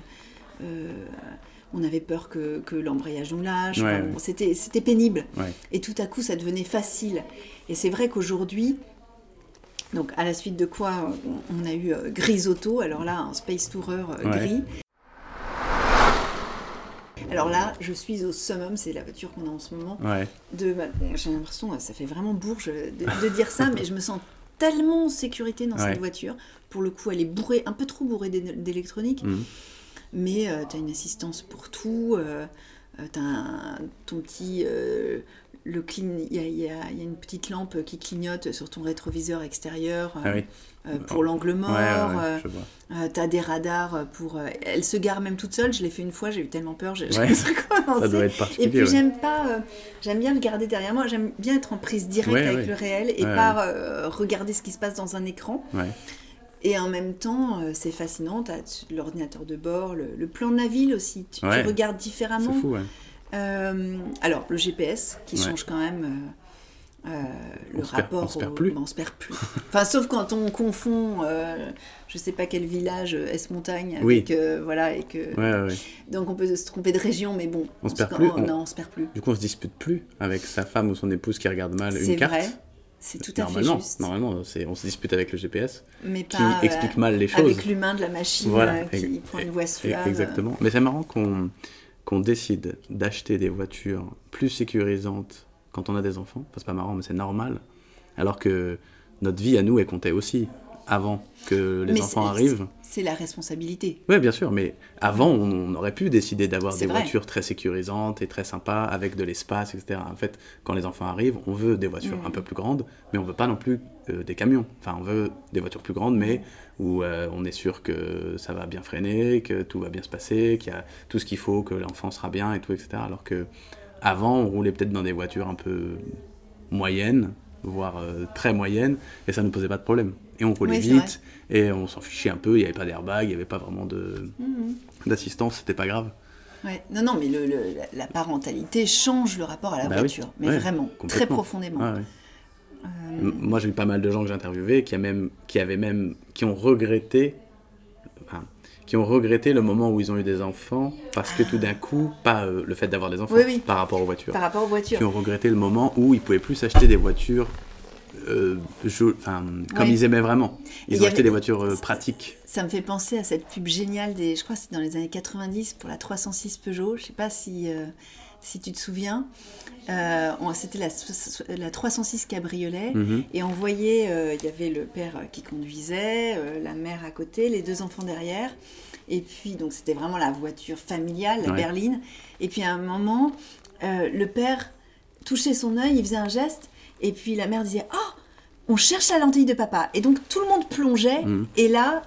[SPEAKER 2] on avait peur que, que l'embrayage nous lâche,
[SPEAKER 1] Ouais,
[SPEAKER 2] enfin,
[SPEAKER 1] ouais.
[SPEAKER 2] bon, c'était c'était pénible. Et tout à coup, ça devenait facile. Et c'est vrai qu'aujourd'hui, donc à la suite de quoi on, on a eu Grisotto, alors là, un Space Tourer gris. Alors là, je suis au summum, c'est la voiture qu'on a en ce moment.
[SPEAKER 1] Ouais.
[SPEAKER 2] De, bah, j'ai l'impression, ça fait vraiment bourge de, de dire ça, mais je me sens tellement en sécurité dans
[SPEAKER 1] Ouais.
[SPEAKER 2] cette voiture. Pour le coup, elle est bourrée, un peu trop bourrée d'é- d'électronique,
[SPEAKER 1] Mhm.
[SPEAKER 2] mais tu as une assistance pour tout. tu as ton petit. euh, le clean- il y, y y a une petite lampe qui clignote sur ton rétroviseur extérieur euh,
[SPEAKER 1] Ah oui.
[SPEAKER 2] euh, pour l'angle mort.
[SPEAKER 1] ouais, ouais,
[SPEAKER 2] euh, euh, T'as des radars pour. euh, elle se gare même toute seule. Je l'ai fait une fois, j'ai eu tellement peur, j'ai
[SPEAKER 1] Ouais. Ça doit être
[SPEAKER 2] Et
[SPEAKER 1] particulier.
[SPEAKER 2] puis
[SPEAKER 1] ouais.
[SPEAKER 2] j'aime pas, euh, j'aime bien le garder derrière moi. J'aime bien être en prise directe avec le réel et pas euh, regarder ce qui se passe dans un écran. Et en même temps, euh, c'est fascinant. T'as l'ordinateur de bord, le, le plan de la ville aussi. Tu, tu regardes
[SPEAKER 1] C'est
[SPEAKER 2] différemment.
[SPEAKER 1] fou, ouais.
[SPEAKER 2] Euh, alors le GPS qui
[SPEAKER 1] Ouais.
[SPEAKER 2] change quand même. euh, euh, le
[SPEAKER 1] On se perd-
[SPEAKER 2] rapport
[SPEAKER 1] on se perd
[SPEAKER 2] au-
[SPEAKER 1] plus.
[SPEAKER 2] ben, on se perd plus. enfin, sauf quand on confond, euh, je sais pas quel village, S-Montagne,
[SPEAKER 1] Oui.
[SPEAKER 2] avec, voilà, et que,
[SPEAKER 1] Ouais, ouais, ouais.
[SPEAKER 2] donc on peut se tromper de région, mais bon,
[SPEAKER 1] On se perd plus, on-
[SPEAKER 2] non, on se perd plus.
[SPEAKER 1] Du coup, on se dispute plus avec sa femme ou son épouse qui regarde mal
[SPEAKER 2] C'est
[SPEAKER 1] une carte.
[SPEAKER 2] vrai, c'est tout à fait juste.
[SPEAKER 1] normalement, c'est on se dispute avec le GPS
[SPEAKER 2] mais
[SPEAKER 1] qui
[SPEAKER 2] pas euh,
[SPEAKER 1] explique mal les choses.
[SPEAKER 2] avec l'humain de la machine
[SPEAKER 1] Voilà,
[SPEAKER 2] euh, qui
[SPEAKER 1] ex-
[SPEAKER 2] prend une voix
[SPEAKER 1] ex-
[SPEAKER 2] suave.
[SPEAKER 1] Exactement. Mais c'est marrant qu'on qu'on décide d'acheter des voitures plus sécurisantes quand on a des enfants. Enfin, c'est pas marrant, mais c'est normal. Alors que notre vie à nous est comptée aussi avant que les
[SPEAKER 2] Mais
[SPEAKER 1] enfants arrivent.
[SPEAKER 2] C'est la responsabilité.
[SPEAKER 1] Oui, bien sûr, mais avant, on, on aurait pu décider d'avoir des
[SPEAKER 2] vrai.
[SPEAKER 1] voitures très sécurisantes et très sympas, avec de l'espace, etc. En fait, quand les enfants arrivent, on veut des voitures
[SPEAKER 2] Mhm.
[SPEAKER 1] un peu plus grandes, mais on veut pas non plus euh, des camions. Enfin, on veut des voitures plus grandes, mais où euh, on est sûr que ça va bien freiner, que tout va bien se passer, qu'il y a tout ce qu'il faut, que l'enfant sera bien et tout, etc. Alors que avant, on roulait peut-être dans des voitures un peu moyennes, voire euh, très moyennes, et ça ne posait pas de problème. Et on roulait
[SPEAKER 2] Oui,
[SPEAKER 1] vite, et on s'en fichait un peu, il n'y avait pas d'airbag, il n'y avait pas vraiment
[SPEAKER 2] Mhm.
[SPEAKER 1] d'assistance, c'était pas grave.
[SPEAKER 2] Ouais. Non, non, mais le, le- la- parentalité change le rapport à la
[SPEAKER 1] Bah oui.
[SPEAKER 2] voiture, mais
[SPEAKER 1] Ouais,
[SPEAKER 2] vraiment, très profondément.
[SPEAKER 1] Ouais.
[SPEAKER 2] Euh,
[SPEAKER 1] Moi, j'ai eu pas mal de gens que j'ai interviewés qui, a même, qui avaient même, qui ont regretté, qui ont regretté le moment où ils ont eu des enfants parce que tout d'un coup, pas euh, le fait d'avoir des enfants
[SPEAKER 2] Oui, oui.
[SPEAKER 1] par rapport aux voitures,
[SPEAKER 2] par rapport aux voitures.
[SPEAKER 1] qui ont regretté le moment où ils pouvaient plus s'acheter des voitures, euh, comme
[SPEAKER 2] Ouais.
[SPEAKER 1] ils aimaient vraiment.
[SPEAKER 2] Il
[SPEAKER 1] Ils ont acheté
[SPEAKER 2] avait-
[SPEAKER 1] des voitures euh, pratiques.
[SPEAKER 2] Ça me fait penser à cette pub géniale des, je crois que c'est dans les années 90 pour la 306 Peugeot. Je sais pas si, si tu te souviens. Euh, C'était la, la 306 cabriolet.
[SPEAKER 1] Mhm.
[SPEAKER 2] Et on voyait, euh, il y avait le père qui conduisait, euh, la mère à côté, les deux enfants derrière. Et puis, donc c'était vraiment la voiture familiale, la
[SPEAKER 1] Ouais.
[SPEAKER 2] berline. Et puis à un moment, euh, le père touchait son œil, il faisait un geste. Et puis la mère disait Oh, on cherche la lentille de papa. Et donc tout le monde plongeait.
[SPEAKER 1] Mhm.
[SPEAKER 2] Et là,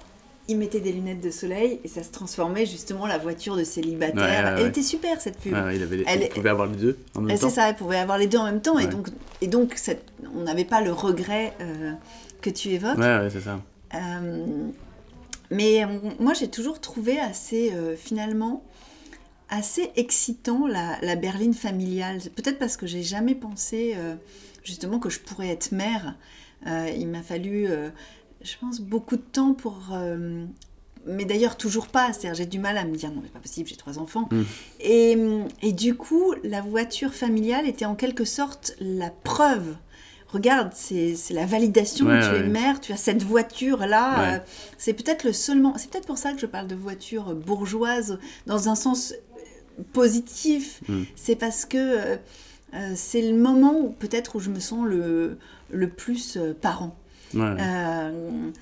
[SPEAKER 2] il mettait des lunettes de soleil et ça se transformait justement la voiture de célibataire. elle était super cette pub.
[SPEAKER 1] il, avait, pouvait avoir les deux en même temps.
[SPEAKER 2] C'est ça, elle pouvait avoir les deux en même temps et donc, et donc on n'avait pas le regret euh, que tu évoques.
[SPEAKER 1] Ouais, c'est ça.
[SPEAKER 2] Euh, mais moi j'ai toujours trouvé assez euh, finalement assez excitant la, la berline familiale. Peut-être parce que j'ai jamais pensé justement que je pourrais être mère. il m'a fallu je pense, beaucoup de temps pour. Euh, mais d'ailleurs, toujours pas. C'est-à-dire, j'ai du mal à me dire non, c'est pas possible, j'ai trois enfants. Mm. Et, et, du coup, la voiture familiale était en quelque sorte la preuve. Regarde, c'est la validation que tu es mère, tu as cette voiture-là. Euh, c'est peut-être le seulement. C'est peut-être pour ça que je parle de voiture bourgeoise dans un sens positif. Mm. C'est parce que. Euh, c'est le moment peut-être où je me sens le, le plus parent.
[SPEAKER 1] Euh,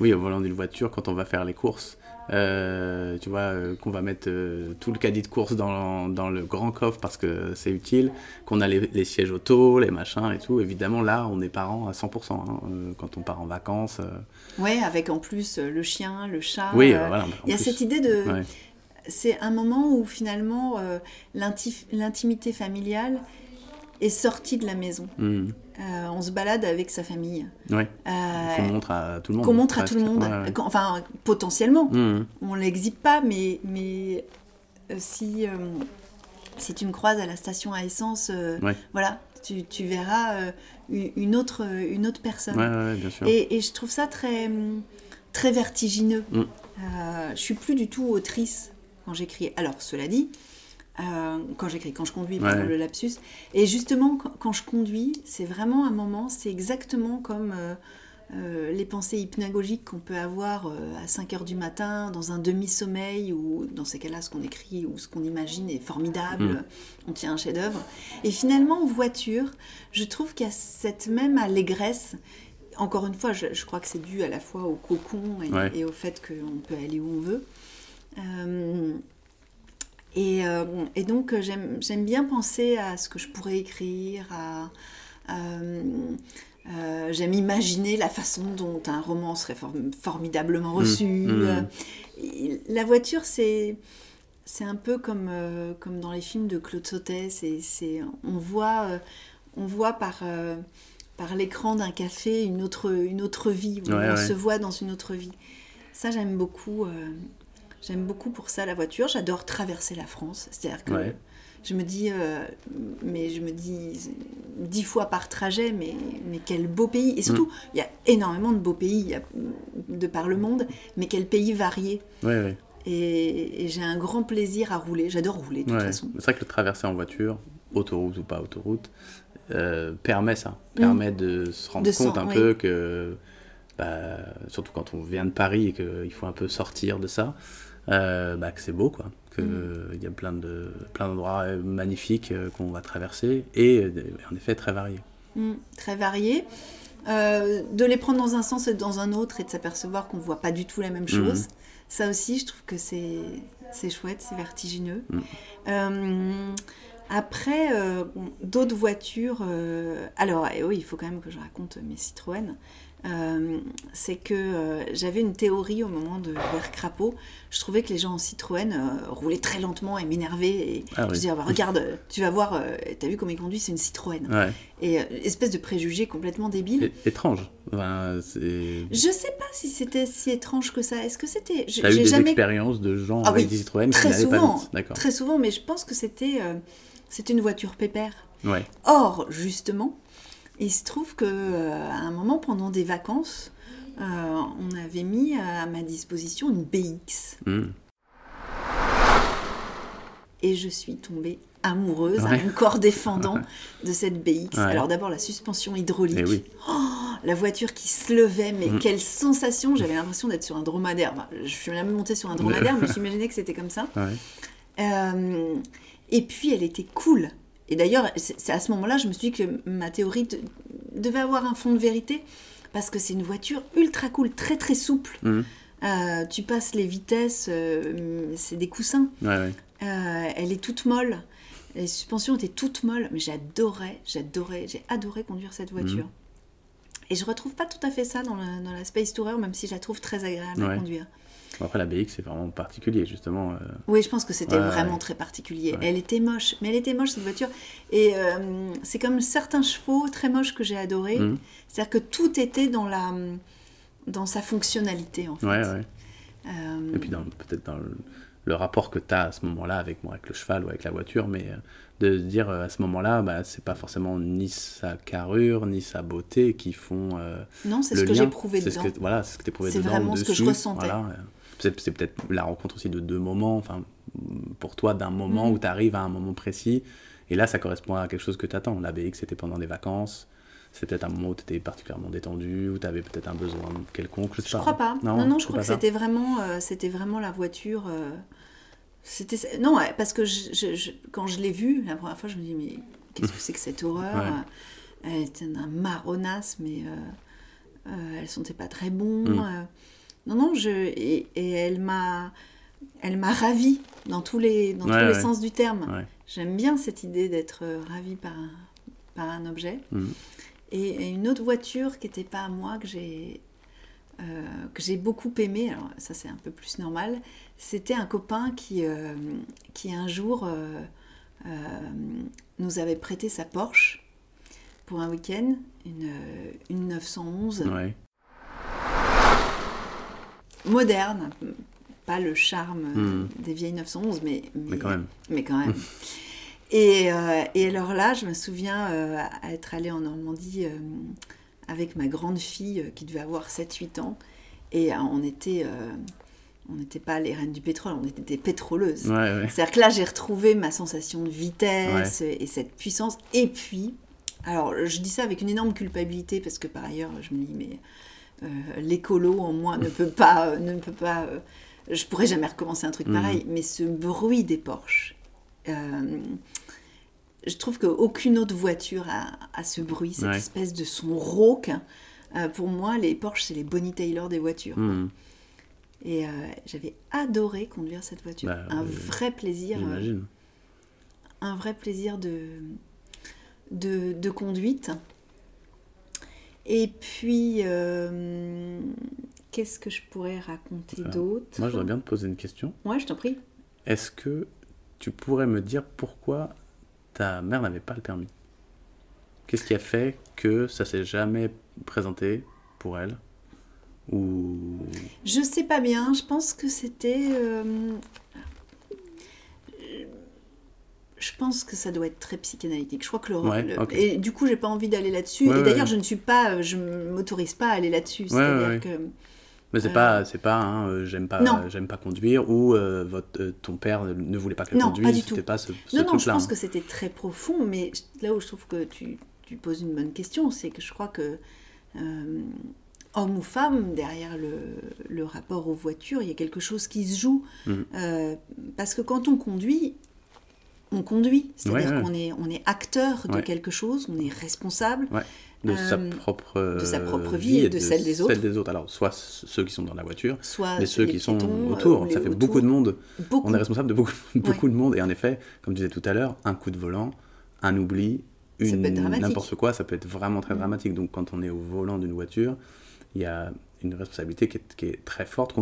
[SPEAKER 1] oui, au volant d'une voiture, quand on va faire les courses, euh, tu vois, euh, qu'on va mettre tout le caddie de course dans, dans, le grand coffre parce que c'est utile, qu'on a les, sièges auto, les machins et tout. Évidemment, là, on est parents à 100% hein, quand on part en vacances.
[SPEAKER 2] Ouais, avec en plus le chien, le chat.
[SPEAKER 1] Oui, voilà.
[SPEAKER 2] Il y a cette idée de. C'est un moment où finalement l'intimité familiale est sortie de la maison. Mmh. Euh, on se balade avec sa famille.
[SPEAKER 1] Oui. Euh, qu'on montre à tout le monde.
[SPEAKER 2] Qu'on montre à tout le monde. Enfin, potentiellement. Mmh. On ne l'exhibe pas, mais, mais euh, si, si tu me croises à la station à essence, voilà, tu, tu verras une, autre, une autre personne.
[SPEAKER 1] Bien sûr.
[SPEAKER 2] Et, et, je trouve ça très, très vertigineux. Mmh. je suis plus du tout autrice quand j'écris. Alors, cela dit, euh, quand j'écris, quand je conduis, ouais. le lapsus. Et justement, quand, je conduis, c'est vraiment un moment, c'est exactement comme euh, euh, les pensées hypnagogiques qu'on peut avoir à 5 heures du matin, dans un demi-sommeil, ou dans ces cas-là, ce qu'on écrit ou ce qu'on imagine est formidable, mm. on tient un chef-d'œuvre. Et finalement, en voiture, je trouve qu'il y a cette même allégresse. Encore une fois, je, crois que c'est dû à la fois au cocon et, et au fait qu'on peut aller où on veut. Euh, et, donc, euh, j'aime bien penser à ce que je pourrais écrire, euh, j'aime imaginer la façon dont un roman serait formidablement mmh, reçu. Mmh. la voiture, c'est c'est un peu comme, comme dans les films de Claude Sautet. C'est, on, voit, on voit par, par l'écran d'un café une autre, une autre vie. on se voit dans une autre vie. Ça, j'aime beaucoup. J'aime beaucoup pour ça la voiture. J'adore traverser la France. C'est-à-dire que je me dis, euh, mais je me dis dix fois par trajet, mais, mais quel beau pays. Et surtout, mm. il y a énormément de beaux pays de par le monde, mais quel pays varié. Et, j'ai un grand plaisir à rouler. J'adore rouler de toute façon.
[SPEAKER 1] C'est vrai que le traverser en voiture, autoroute ou pas autoroute, euh, permet ça. Mm. Permet de se rendre compte un peu que, bah, surtout quand on vient de Paris et qu'il faut un peu sortir de ça, euh, bah, que c'est beau, quoi. Qu'il mm. y a plein de plein d'endroits euh, magnifiques euh, qu'on va traverser et en effet très variés.
[SPEAKER 2] Mm, très variés. de les prendre dans un sens et dans un autre et de s'apercevoir qu'on ne voit pas du tout la même chose. Mm. Ça aussi, je trouve que c'est, c'est chouette, c'est vertigineux. après, d'autres voitures. alors, eh oui, il faut quand même que je raconte mes Citroën. Euh, c'est que euh, j'avais une théorie au moment de Vert Crapaud. Je trouvais que les gens en Citroën euh, roulaient très lentement et m'énervaient. Et ah je disais, ah bah, regarde, tu vas voir, t'as vu comment il conduit, c'est une Citroën. Et espèce de préjugé complètement débile.
[SPEAKER 1] étrange.
[SPEAKER 2] je sais pas si c'était si étrange que ça. Est-ce que c'était.
[SPEAKER 1] J'ai eu des jamais... expériences de gens ah avec des Citroën
[SPEAKER 2] très qui souvent, pas Très souvent, mais je pense que c'était c'était une voiture pépère.
[SPEAKER 1] Ouais.
[SPEAKER 2] Or, justement, il se trouve que euh, à un moment, pendant des vacances, euh, on avait mis à ma disposition une BX. Hmm. Et je suis tombée amoureuse à mon corps défendant de cette BX. Alors d'abord la suspension hydraulique.
[SPEAKER 1] Eh
[SPEAKER 2] oh, la voiture qui se levait, mais hmm. quelle sensation J'avais l'impression d'être sur un dromadaire. je suis même montée sur un dromadaire, mais j'imaginais que c'était comme ça. Euh, et puis elle était cool. Et d'ailleurs, c'est à ce moment-là, je me suis dit que ma théorie devait avoir un fond de vérité, parce que c'est une voiture ultra cool, très très souple. Mhm. Euh, tu passes les vitesses, euh, c'est des coussins.
[SPEAKER 1] Euh,
[SPEAKER 2] elle est toute molle. Les suspensions étaient toutes molles, mais j'adorais, j'adorais, j'ai adoré conduire cette voiture. Mhm. Et je retrouve pas tout à fait ça dans la, dans la Space Tourer, même si je la trouve très agréable à conduire.
[SPEAKER 1] Après, la BX, c'est vraiment particulier, justement. euh,
[SPEAKER 2] Oui, je pense que c'était
[SPEAKER 1] Ouais,
[SPEAKER 2] vraiment
[SPEAKER 1] ouais.
[SPEAKER 2] très particulier.
[SPEAKER 1] Ouais.
[SPEAKER 2] Elle était moche, mais elle était moche cette voiture. Et euh, c'est comme certains chevaux très moches que j'ai adorés.
[SPEAKER 1] Mhm.
[SPEAKER 2] C'est-à-dire que tout était dans la dans sa fonctionnalité en fait. Euh,
[SPEAKER 1] Et puis peut-être dans le, le rapport que tu as à ce moment-là avec, bon, avec le cheval ou avec la voiture, mais de se dire à ce moment-là, bah, c'est pas forcément ni sa carrure, ni sa beauté qui font
[SPEAKER 2] non, c'est ce que j'ai prouvé dedans.
[SPEAKER 1] que, voilà, c'est ce que tu
[SPEAKER 2] C'est vraiment ce que je ressentais.
[SPEAKER 1] voilà, c'est peut-être la rencontre aussi de deux moments, enfin, pour toi, d'un moment
[SPEAKER 2] Mhm.
[SPEAKER 1] où tu arrives à un moment précis. Et là, ça correspond à quelque chose que tu attends. La BX, c'était pendant des vacances. C'était peut-être un moment où tu étais particulièrement détendu, où tu avais peut-être un besoin quelconque. Je, sais
[SPEAKER 2] Je crois pas. Non, non, je crois que
[SPEAKER 1] pas
[SPEAKER 2] c'était vraiment, euh, c'était vraiment la voiture. euh, c'était non, ouais, parce que je- je- je- quand je l'ai vue la première fois, je me dis mais qu'est-ce que c'est que cette horreur
[SPEAKER 1] Ouais.
[SPEAKER 2] Elle était un marronasse, mais euh, euh, elle sentait pas très bon.
[SPEAKER 1] Mm.
[SPEAKER 2] Non, non, je et, et elle m'a, elle m'a ravie dans tous les dans
[SPEAKER 1] Ouais,
[SPEAKER 2] tous les sens du terme.
[SPEAKER 1] Ouais.
[SPEAKER 2] J'aime bien cette idée d'être euh, ravie par un, par un objet.
[SPEAKER 1] Mhm.
[SPEAKER 2] Et, et une autre voiture qui n'était pas à moi, que j'ai euh, que j'ai beaucoup aimé, alors ça c'est un peu plus normal, c'était un copain qui, euh, qui un jour euh, nous avait prêté sa Porsche pour un week-end, une, une 911
[SPEAKER 1] Ouais.
[SPEAKER 2] Moderne, pas le charme
[SPEAKER 1] Mhm.
[SPEAKER 2] des vieilles 911, mais,
[SPEAKER 1] Mais quand même.
[SPEAKER 2] mais quand même. et, euh, et alors là, je me souviens euh, être allée en Normandie euh, avec ma grande fille qui devait avoir 7-8 ans. Et on était. on n'était pas les reines du pétrole, on était des pétroleuses.
[SPEAKER 1] Ouais, ouais.
[SPEAKER 2] C'est-à-dire que là, j'ai retrouvé ma sensation de vitesse et cette puissance. Et puis, alors je dis ça avec une énorme culpabilité parce que par ailleurs, je me dis, mais l'écolo en moi ne peut pas, euh, ne peut pas, euh, je pourrais jamais recommencer un truc
[SPEAKER 1] Mhm.
[SPEAKER 2] pareil. Mais ce bruit des Porsche, euh, je trouve qu'aucune autre voiture a, a ce bruit, cette
[SPEAKER 1] Ouais.
[SPEAKER 2] espèce de son rauque. Euh, pour moi, les Porsche, c'est les Bonnie Taylor des voitures.
[SPEAKER 1] Mhm.
[SPEAKER 2] Et euh, j'avais adoré conduire cette voiture.
[SPEAKER 1] Bah,
[SPEAKER 2] un
[SPEAKER 1] euh,
[SPEAKER 2] vrai plaisir. euh,
[SPEAKER 1] J'imagine.
[SPEAKER 2] un vrai plaisir de, de conduite. Et puis, euh, qu'est-ce que je pourrais raconter
[SPEAKER 1] Ça.
[SPEAKER 2] d'autre
[SPEAKER 1] Moi, je voudrais bien te poser une question.
[SPEAKER 2] Ouais, je t'en prie.
[SPEAKER 1] Est-ce que tu pourrais me dire pourquoi ta mère n'avait pas le permis? Qu'est-ce qui a fait que ça s'est jamais présenté pour elle? Ou
[SPEAKER 2] Je sais pas bien, je pense que c'était. euh, Je pense que ça doit être très psychanalytique. Je crois que le.
[SPEAKER 1] Ouais,
[SPEAKER 2] le-. Et du coup, j'ai pas envie d'aller là-dessus.
[SPEAKER 1] Ouais,
[SPEAKER 2] et d'ailleurs,
[SPEAKER 1] ouais.
[SPEAKER 2] je ne suis pas. Je m'autorise pas à aller là-dessus. C'est-à-dire que.
[SPEAKER 1] mais c'est
[SPEAKER 2] Euh,
[SPEAKER 1] pas c'est pas hein, euh, j'aime pas j'aime pas conduire ou euh, votre euh, ton père ne voulait pas qu'elle
[SPEAKER 2] Non,
[SPEAKER 1] conduise
[SPEAKER 2] pas du tout.
[SPEAKER 1] pas ce, ce
[SPEAKER 2] Non, non, je pense que c'était très profond, mais là où je trouve que tu, tu poses une bonne question, c'est que je crois que, euh, homme ou femme, derrière le, le rapport aux voitures, il y a quelque chose qui se joue. Euh, parce que quand on conduit, on conduit, c'est-à-dire
[SPEAKER 1] Ouais,
[SPEAKER 2] qu'on est, on est acteur de quelque chose, on est responsable.
[SPEAKER 1] de
[SPEAKER 2] euh,
[SPEAKER 1] sa propre euh,
[SPEAKER 2] de sa propre vie et de celle des autres.
[SPEAKER 1] celle des autres alors soit ceux qui sont dans la voiture
[SPEAKER 2] Soit
[SPEAKER 1] mais ceux
[SPEAKER 2] les
[SPEAKER 1] qui sont
[SPEAKER 2] piétons, euh,
[SPEAKER 1] autour
[SPEAKER 2] ou
[SPEAKER 1] ça fait
[SPEAKER 2] autour.
[SPEAKER 1] beaucoup de monde
[SPEAKER 2] Beaucoup.
[SPEAKER 1] on est responsable de beaucoup, beaucoup de monde. Et en effet, comme je disais tout à l'heure, un coup de volant, un oubli, une n'importe quoi, ça peut être vraiment très
[SPEAKER 2] Mm.
[SPEAKER 1] dramatique. Donc quand on est au volant d'une voiture, il y a une responsabilité qui est, qui est très forte,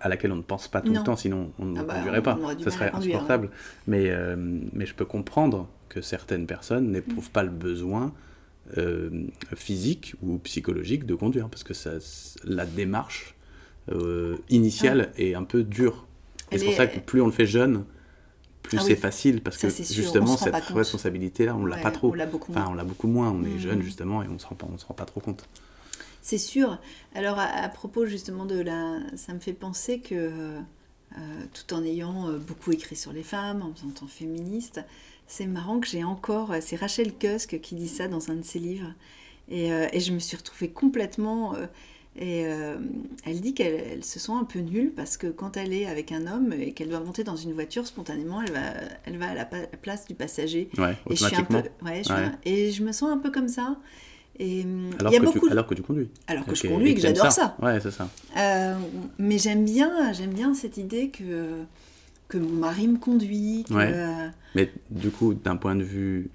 [SPEAKER 1] à laquelle on ne pense pas tout
[SPEAKER 2] Non.
[SPEAKER 1] le temps, sinon on ne
[SPEAKER 2] Ah bah,
[SPEAKER 1] conduirait
[SPEAKER 2] on
[SPEAKER 1] pas.
[SPEAKER 2] à
[SPEAKER 1] serait
[SPEAKER 2] conduire, hein.
[SPEAKER 1] insupportable. Mais, euh, mais je peux comprendre que certaines personnes n'éprouvent pas le besoin euh, physique ou psychologique de conduire, parce que ça, la démarche euh, initiale est un peu dure. Et c'est pour ça que plus on le fait jeune, plus
[SPEAKER 2] Ah
[SPEAKER 1] c'est facile, parce
[SPEAKER 2] Ça,
[SPEAKER 1] que justement, cette
[SPEAKER 2] compte.
[SPEAKER 1] responsabilité-là, on l'a
[SPEAKER 2] Ouais,
[SPEAKER 1] pas trop.
[SPEAKER 2] On l'a beaucoup
[SPEAKER 1] Enfin,
[SPEAKER 2] moins.
[SPEAKER 1] on l'a beaucoup moins, on est
[SPEAKER 2] Mhm.
[SPEAKER 1] jeune justement, et on se rend pas, on se rend pas trop compte.
[SPEAKER 2] C'est sûr. Alors à, à propos justement de la... Ça me fait penser que euh, tout en ayant euh, beaucoup écrit sur les femmes, en me sentant féministe, c'est marrant que j'ai encore... C'est Rachel Cusk qui dit ça dans un de ses livres. Et, euh, et je me suis retrouvée complètement... euh, et euh, elle dit qu'elle elle se sent un peu nulle parce que quand elle est avec un homme et qu'elle doit monter dans une voiture, spontanément, elle va, elle va à la place du passager.
[SPEAKER 1] Ouais,
[SPEAKER 2] Et je suis un peu...
[SPEAKER 1] automatiquement.
[SPEAKER 2] ouais, je suis
[SPEAKER 1] Ouais.
[SPEAKER 2] un- Et je me sens un peu comme ça. Et hum,
[SPEAKER 1] Alors,
[SPEAKER 2] y a
[SPEAKER 1] que
[SPEAKER 2] beaucoup
[SPEAKER 1] tu, alors que tu conduis.
[SPEAKER 2] alors que
[SPEAKER 1] Ok,
[SPEAKER 2] je conduis et que j'adore ça.
[SPEAKER 1] Ouais, c'est ça.
[SPEAKER 2] Euh, mais j'aime bien, j'aime bien cette idée que, que mon mari me conduit. que-
[SPEAKER 1] Ouais. Mais du coup, d'un point de vue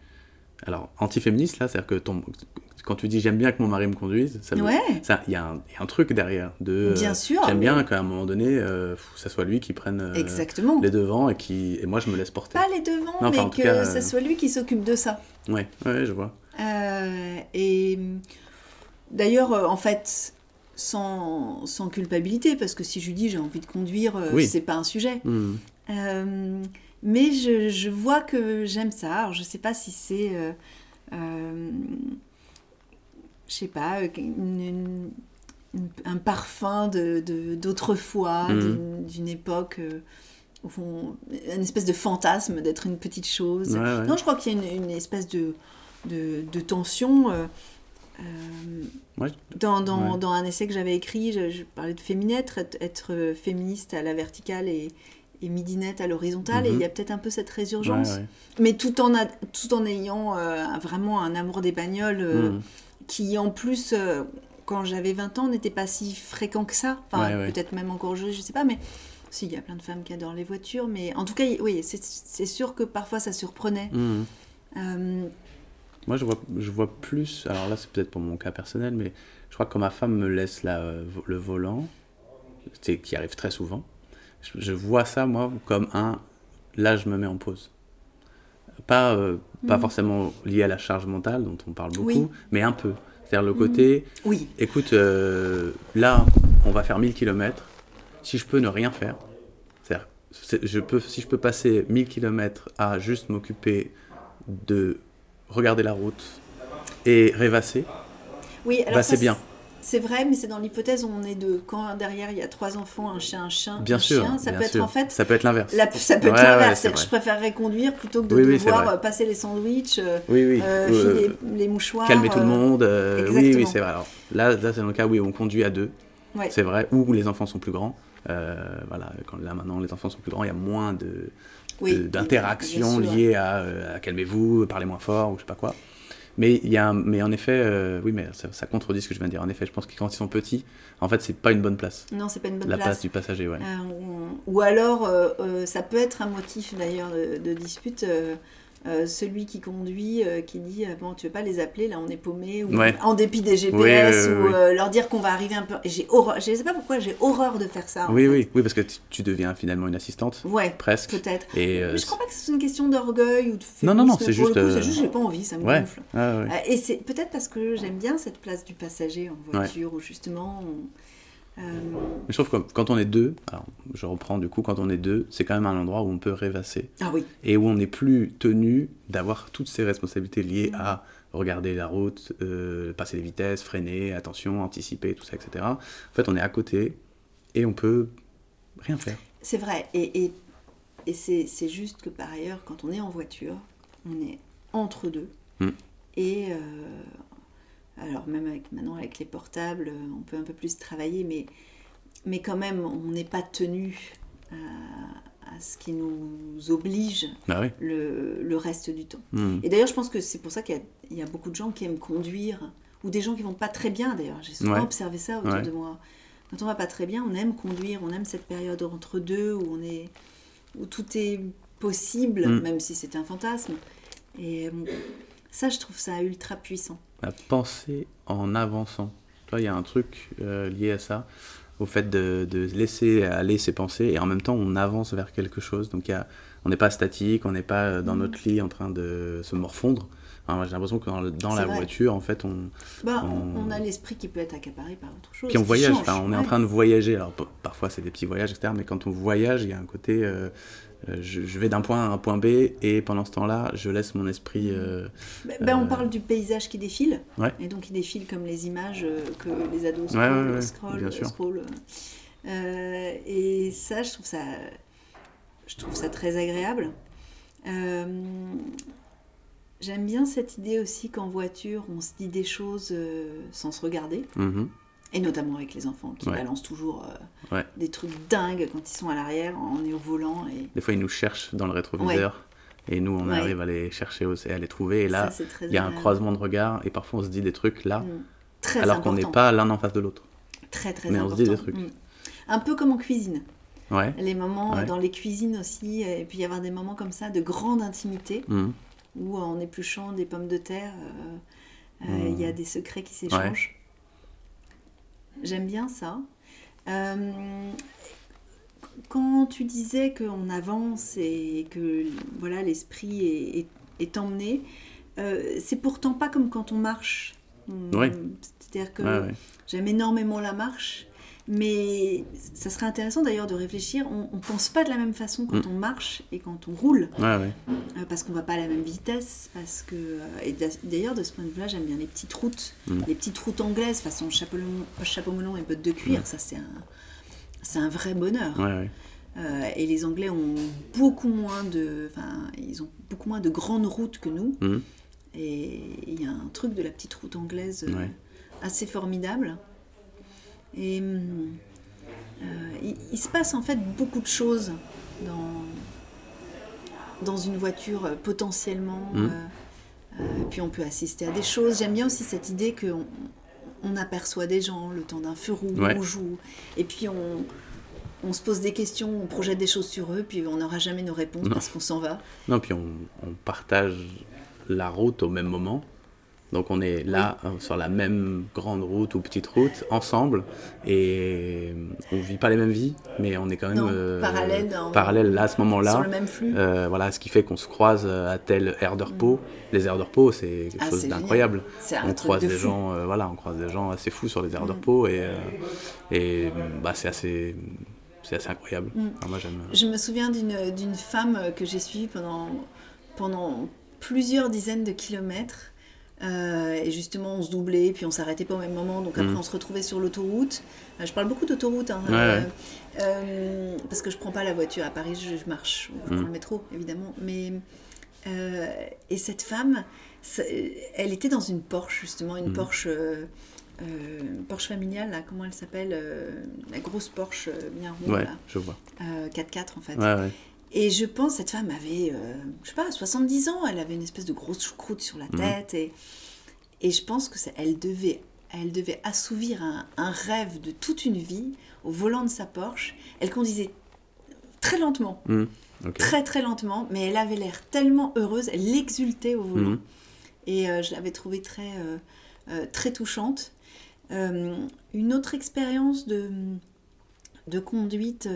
[SPEAKER 1] Alors, anti-féministe, là, c'est-à-dire que ton, quand tu dis j'aime bien que mon mari me conduise, ça veut-
[SPEAKER 2] Ouais.
[SPEAKER 1] ça- il y, a un il y a un truc derrière. De,
[SPEAKER 2] Bien
[SPEAKER 1] euh,
[SPEAKER 2] sûr,
[SPEAKER 1] J'aime
[SPEAKER 2] mais-
[SPEAKER 1] bien qu'à un moment donné, euh, ça soit lui qui prenne euh,
[SPEAKER 2] Exactement.
[SPEAKER 1] les devants et, qui, et moi je me laisse porter.
[SPEAKER 2] Pas les devants,
[SPEAKER 1] Non,
[SPEAKER 2] mais que
[SPEAKER 1] cas,
[SPEAKER 2] ce
[SPEAKER 1] euh,
[SPEAKER 2] soit lui qui s'occupe de ça.
[SPEAKER 1] Ouais, ouais, je vois.
[SPEAKER 2] Euh, et d'ailleurs, euh, en fait, sans, sans culpabilité, parce que si je lui dis j'ai envie de conduire, euh,
[SPEAKER 1] Oui.
[SPEAKER 2] c'est pas un sujet.
[SPEAKER 1] Hmm.
[SPEAKER 2] Euh, mais je, je vois que j'aime ça. Alors, je sais pas si c'est. euh, euh, je sais pas, une- une- une- un parfum de- de- d'autrefois,
[SPEAKER 1] Mhm.
[SPEAKER 2] d'une- époque. au fond, une espèce de fantasme d'être une petite chose.
[SPEAKER 1] Ouais, ouais.
[SPEAKER 2] Non, je crois qu'il y a une, une espèce de, de, de tension. euh, euh,
[SPEAKER 1] Ouais,
[SPEAKER 2] dans, dans,
[SPEAKER 1] Ouais.
[SPEAKER 2] dans un essai que j'avais écrit, je, je parlais de féminette, être, être féministe à la verticale et, et midinette à l'horizontale, et
[SPEAKER 1] Mhm.
[SPEAKER 2] il y a peut-être un peu cette résurgence.
[SPEAKER 1] ouais.
[SPEAKER 2] Mais tout en, a- tout en ayant euh, vraiment un amour des bagnoles euh,
[SPEAKER 1] Hmm.
[SPEAKER 2] qui, en plus, quand j'avais 20 ans, n'était pas si fréquent que ça. Enfin, peut-être même encore aujourd'hui, je sais pas, mais si, il y a plein de femmes qui adorent les voitures, mais en tout cas, oui, c'est sûr que parfois ça surprenait.
[SPEAKER 1] Hmm. Moi, je vois, je vois plus. Alors là, c'est peut-être pour mon cas personnel, mais je crois que quand ma femme me laisse la, euh, le volant, c'est qui arrive très souvent, je, je vois ça, moi, comme un. Là, je me mets en pause. Pas, euh, pas
[SPEAKER 2] Mhm.
[SPEAKER 1] forcément lié à la charge mentale, dont on parle beaucoup,
[SPEAKER 2] Oui.
[SPEAKER 1] mais un peu. C'est-à-dire le côté.
[SPEAKER 2] oui,
[SPEAKER 1] Écoute, euh, là, on va faire 1000 km. Si je peux ne rien faire, je peux, si je peux passer 1000 km à juste m'occuper de regarder la route et rêvasser,
[SPEAKER 2] oui. Alors
[SPEAKER 1] bah, c'est bien.
[SPEAKER 2] C'est vrai, mais c'est dans l'hypothèse où on est deux. Quand derrière il y a trois enfants, un chien, un chien,
[SPEAKER 1] Bien
[SPEAKER 2] un
[SPEAKER 1] sûr.
[SPEAKER 2] chien, ça
[SPEAKER 1] bien
[SPEAKER 2] peut être en fait.
[SPEAKER 1] Ça peut être l'inverse.
[SPEAKER 2] ça peut être
[SPEAKER 1] Ouais,
[SPEAKER 2] l'inverse. je préférerais conduire plutôt que de
[SPEAKER 1] Oui,
[SPEAKER 2] devoir euh, passer les sandwichs, euh,
[SPEAKER 1] Oui,
[SPEAKER 2] euh,
[SPEAKER 1] Euh,
[SPEAKER 2] filer les mouchoirs.
[SPEAKER 1] calmer tout le monde. euh, oui, oui, c'est vrai. Alors, là, là c'est dans le cas où on conduit à deux.
[SPEAKER 2] Ouais.
[SPEAKER 1] C'est vrai. Ou les enfants sont plus grands. Voilà, quand là maintenant les enfants sont plus grands, il y a moins de,
[SPEAKER 2] Oui, sûr.
[SPEAKER 1] liées à, euh, à calmez-vous, parlez moins fort ou je sais pas quoi. Mais il y a, un- mais en effet, euh, oui, mais ça, ça contredit ce que je viens de dire. En effet, je pense que quand ils sont petits, en fait, c'est pas une bonne place.
[SPEAKER 2] Non, c'est pas une bonne
[SPEAKER 1] La
[SPEAKER 2] place.
[SPEAKER 1] place du passager, ouais.
[SPEAKER 2] Euh, ou alors, euh, ça peut être un motif d'ailleurs de, de dispute. Euh, celui qui conduit, euh, qui dit euh, bon, tu veux pas les appeler, là on est paumé, ou
[SPEAKER 1] Ouais.
[SPEAKER 2] en dépit des GPS,
[SPEAKER 1] Oui,
[SPEAKER 2] ou euh, leur dire qu'on va arriver un peu. et J'ai horreur, je sais pas pourquoi, j'ai horreur de faire ça.
[SPEAKER 1] Oui,
[SPEAKER 2] fait.
[SPEAKER 1] oui, oui, parce que tu- deviens finalement une assistante,
[SPEAKER 2] Ouais,
[SPEAKER 1] presque.
[SPEAKER 2] peut-être.
[SPEAKER 1] Et
[SPEAKER 2] Mais je crois pas que ce soit une question d'orgueil ou de
[SPEAKER 1] Non, non, non, c'est juste,
[SPEAKER 2] C'est juste, j'ai pas envie, ça me
[SPEAKER 1] ouais.
[SPEAKER 2] gonfle.
[SPEAKER 1] ah, ouais.
[SPEAKER 2] Et c'est peut-être parce que j'aime bien cette place du passager en voiture, où justement. on-
[SPEAKER 1] Mais je trouve que quand on est deux, alors je reprends du coup, quand on est deux, c'est quand même un endroit où on peut rêvasser
[SPEAKER 2] Ah oui,
[SPEAKER 1] et où on n'est plus tenu d'avoir toutes ces responsabilités liées à regarder la route, euh, passer les vitesses, freiner, attention, anticiper, tout ça, etc. En fait, on est à côté et on peut rien faire.
[SPEAKER 2] c'est vrai. Et, et, et c'est juste que par ailleurs, quand on est en voiture, on est entre deux.
[SPEAKER 1] Mm.
[SPEAKER 2] Et. euh, alors, même avec, maintenant, avec les portables, euh, on peut un peu plus travailler, mais, mais quand même, on n'est pas tenu à, à ce qui nous oblige
[SPEAKER 1] Bah oui.
[SPEAKER 2] le, le reste du temps.
[SPEAKER 1] Hmm.
[SPEAKER 2] Et d'ailleurs, je pense que c'est pour ça qu'il y a- il y, a beaucoup de gens qui aiment conduire, ou des gens qui vont pas très bien d'ailleurs. J'ai souvent
[SPEAKER 1] Ouais.
[SPEAKER 2] observé ça autour
[SPEAKER 1] Ouais.
[SPEAKER 2] de moi. Quand on va pas très bien, on aime conduire, on aime cette période entre deux où on est, où tout est possible,
[SPEAKER 1] Mm.
[SPEAKER 2] même si c'est un fantasme. Et euh, ça, je trouve ça ultra puissant.
[SPEAKER 1] À penser en avançant. Il y a un truc euh, lié à ça, au fait de, de laisser aller ses pensées et en même temps on avance vers quelque chose. Donc y a, on n'est pas statique, on n'est pas euh, dans
[SPEAKER 2] Mhm.
[SPEAKER 1] notre lit en train de se morfondre. Enfin, j'ai l'impression que dans, dans la
[SPEAKER 2] vrai.
[SPEAKER 1] voiture, en fait, on,
[SPEAKER 2] Bah,
[SPEAKER 1] On-
[SPEAKER 2] on, a l'esprit qui peut être accaparé par autre chose.
[SPEAKER 1] puis on voyage. Enfin, on est en
[SPEAKER 2] Ouais.
[SPEAKER 1] train de voyager. Alors parfois c'est des petits voyages, etc. Mais quand on voyage, il y a un côté, euh, je, je vais d'un point A à un point B et pendant ce temps-là, je laisse mon esprit. euh,
[SPEAKER 2] Ben, ben, on
[SPEAKER 1] Euh,
[SPEAKER 2] parle du paysage qui défile.
[SPEAKER 1] Ouais.
[SPEAKER 2] Et donc, il défile comme les images euh, que les ados scrollent.
[SPEAKER 1] ouais, ouais.
[SPEAKER 2] Euh, et ça, je trouve ça, je trouve ça très agréable. Euh, J'aime bien cette idée aussi qu'en voiture, on se dit des choses euh, sans se regarder.
[SPEAKER 1] mhm.
[SPEAKER 2] Et notamment avec les enfants qui
[SPEAKER 1] Ouais.
[SPEAKER 2] balancent toujours euh,
[SPEAKER 1] Ouais.
[SPEAKER 2] des trucs dingues quand ils sont à l'arrière, on est au volant. Et
[SPEAKER 1] Des fois, ils nous cherchent dans le rétroviseur et nous, on arrive à les chercher aussi, à les trouver. Et là, il y a un croisement de regards et parfois on se dit des trucs là,
[SPEAKER 2] Mm. Très
[SPEAKER 1] alors qu'on n'est pas l'un en face de l'autre.
[SPEAKER 2] Très, très
[SPEAKER 1] mais on se dit des trucs.
[SPEAKER 2] Mm. Un peu comme en cuisine. Les moments dans les cuisines aussi, euh, et puis y avoir des moments comme ça de grande intimité
[SPEAKER 1] Mhm.
[SPEAKER 2] ou en épluchant des pommes de terre, euh, euh, il y a
[SPEAKER 1] Mm.
[SPEAKER 2] des secrets qui s'échangent. J'aime bien ça. Euh, quand tu disais qu'on avance et que voilà l'esprit est, est- est emmené, euh, c'est pourtant pas comme quand on marche.
[SPEAKER 1] Ouais.
[SPEAKER 2] C'est-à-dire que
[SPEAKER 1] Ouais, ouais.
[SPEAKER 2] j'aime énormément la marche, mais ça serait intéressant d'ailleurs de réfléchir. On ne pense pas de la même façon quand
[SPEAKER 1] Mm.
[SPEAKER 2] on marche et quand on roule,
[SPEAKER 1] Ouais, ouais.
[SPEAKER 2] euh, parce qu'on va pas à la même vitesse. Parce que, euh, et d'a- d'ailleurs, de ce point de vue-là, j'aime bien les petites routes,
[SPEAKER 1] Mm.
[SPEAKER 2] les petites routes anglaises, façon chapeau, chapeau melon et bottes de cuir.
[SPEAKER 1] Mm.
[SPEAKER 2] Ça, c'est un, c'est un vrai bonheur.
[SPEAKER 1] Ouais.
[SPEAKER 2] Euh, et les Anglais ont beaucoup moins de, ils ont beaucoup moins de grandes routes que nous. Et il y a un truc de la petite route anglaise assez formidable. Et euh, il, il se passe en fait beaucoup de choses dans, dans une voiture euh, potentiellement.
[SPEAKER 1] Mhm.
[SPEAKER 2] euh, puis on peut assister à des choses. J'aime bien aussi cette idée qu'on on aperçoit des gens le temps d'un feu rouge
[SPEAKER 1] Ouais.
[SPEAKER 2] ou et puis on, on se pose des questions, on projette des choses sur eux, puis on n'aura jamais nos réponses
[SPEAKER 1] Non.
[SPEAKER 2] parce qu'on s'en va.
[SPEAKER 1] Non, puis on, on partage la route au même moment. Donc on est là euh, sur la même grande route ou petite route ensemble et on vit pas les mêmes vies, mais on est quand même
[SPEAKER 2] Non, parallèles dans-
[SPEAKER 1] parallèles là à ce
[SPEAKER 2] Sur
[SPEAKER 1] moment-là.
[SPEAKER 2] le même flux.
[SPEAKER 1] Euh, voilà, ce qui fait qu'on se croise euh, à telle aire de repos. Les aires de repos, c'est quelque
[SPEAKER 2] Mm. Ah,
[SPEAKER 1] chose d'incroyable. On croise
[SPEAKER 2] de
[SPEAKER 1] des
[SPEAKER 2] fou.
[SPEAKER 1] gens, euh, voilà, on croise des gens assez fous sur les aires de
[SPEAKER 2] Mm.
[SPEAKER 1] repos et, euh, et bah, c'est assez, c'est assez incroyable.
[SPEAKER 2] Mm.
[SPEAKER 1] Alors moi j'aime.
[SPEAKER 2] Je me souviens d'une d'une femme que j'ai suivie pendant, pendant plusieurs dizaines de kilomètres. Euh, et justement, on se doublait, puis on s'arrêtait pas au même moment. Donc après,
[SPEAKER 1] Mhm.
[SPEAKER 2] on se retrouvait sur l'autoroute. Euh, je parle beaucoup d'autoroute, hein,
[SPEAKER 1] Ouais,
[SPEAKER 2] euh, parce que je prends pas la voiture à Paris, je, je marche, ou je prends le métro, évidemment. Mais et cette femme, ça- elle était dans une Porsche justement, une
[SPEAKER 1] Mhm.
[SPEAKER 2] Porsche. Porsche familiale, là, comment elle s'appelle La grosse Porsche bien ronde,
[SPEAKER 1] Ouais,
[SPEAKER 2] là.
[SPEAKER 1] je vois.
[SPEAKER 2] Euh, 4x4 en fait.
[SPEAKER 1] Ouais.
[SPEAKER 2] Et je pense cette femme avait, euh, je sais pas, 70 ans, elle avait une espèce de grosse choucroute sur la
[SPEAKER 1] Mhm.
[SPEAKER 2] tête et, et je pense que c'est- elle devait, elle devait assouvir un, un rêve de toute une vie au volant de sa Porsche. Elle conduisait très lentement.
[SPEAKER 1] Ok.
[SPEAKER 2] très très lentement, mais elle avait l'air tellement heureuse, elle exultait au volant.
[SPEAKER 1] Mhm.
[SPEAKER 2] Et euh, je l'avais trouvée très, euh, euh, très touchante. Une autre expérience de, de conduite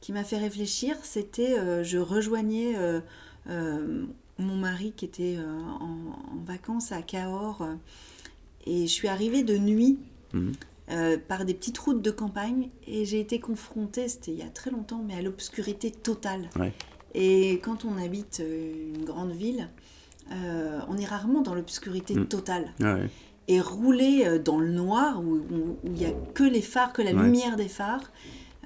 [SPEAKER 2] qui m'a fait réfléchir, c'était euh, je rejoignais euh, euh, mon mari qui était euh, en, en vacances à Cahors et je suis arrivée de nuit
[SPEAKER 1] Mhm.
[SPEAKER 2] par des petites routes de campagne et j'ai été confrontée, c'était il y a très longtemps, mais à l'obscurité totale.
[SPEAKER 1] Ouais.
[SPEAKER 2] Et quand on habite une grande ville, euh, on est rarement dans l'obscurité
[SPEAKER 1] Mm.
[SPEAKER 2] totale.
[SPEAKER 1] Ouais.
[SPEAKER 2] Et rouler dans le noir, où il n'y a que les phares, que la
[SPEAKER 1] Ouais.
[SPEAKER 2] lumière des phares,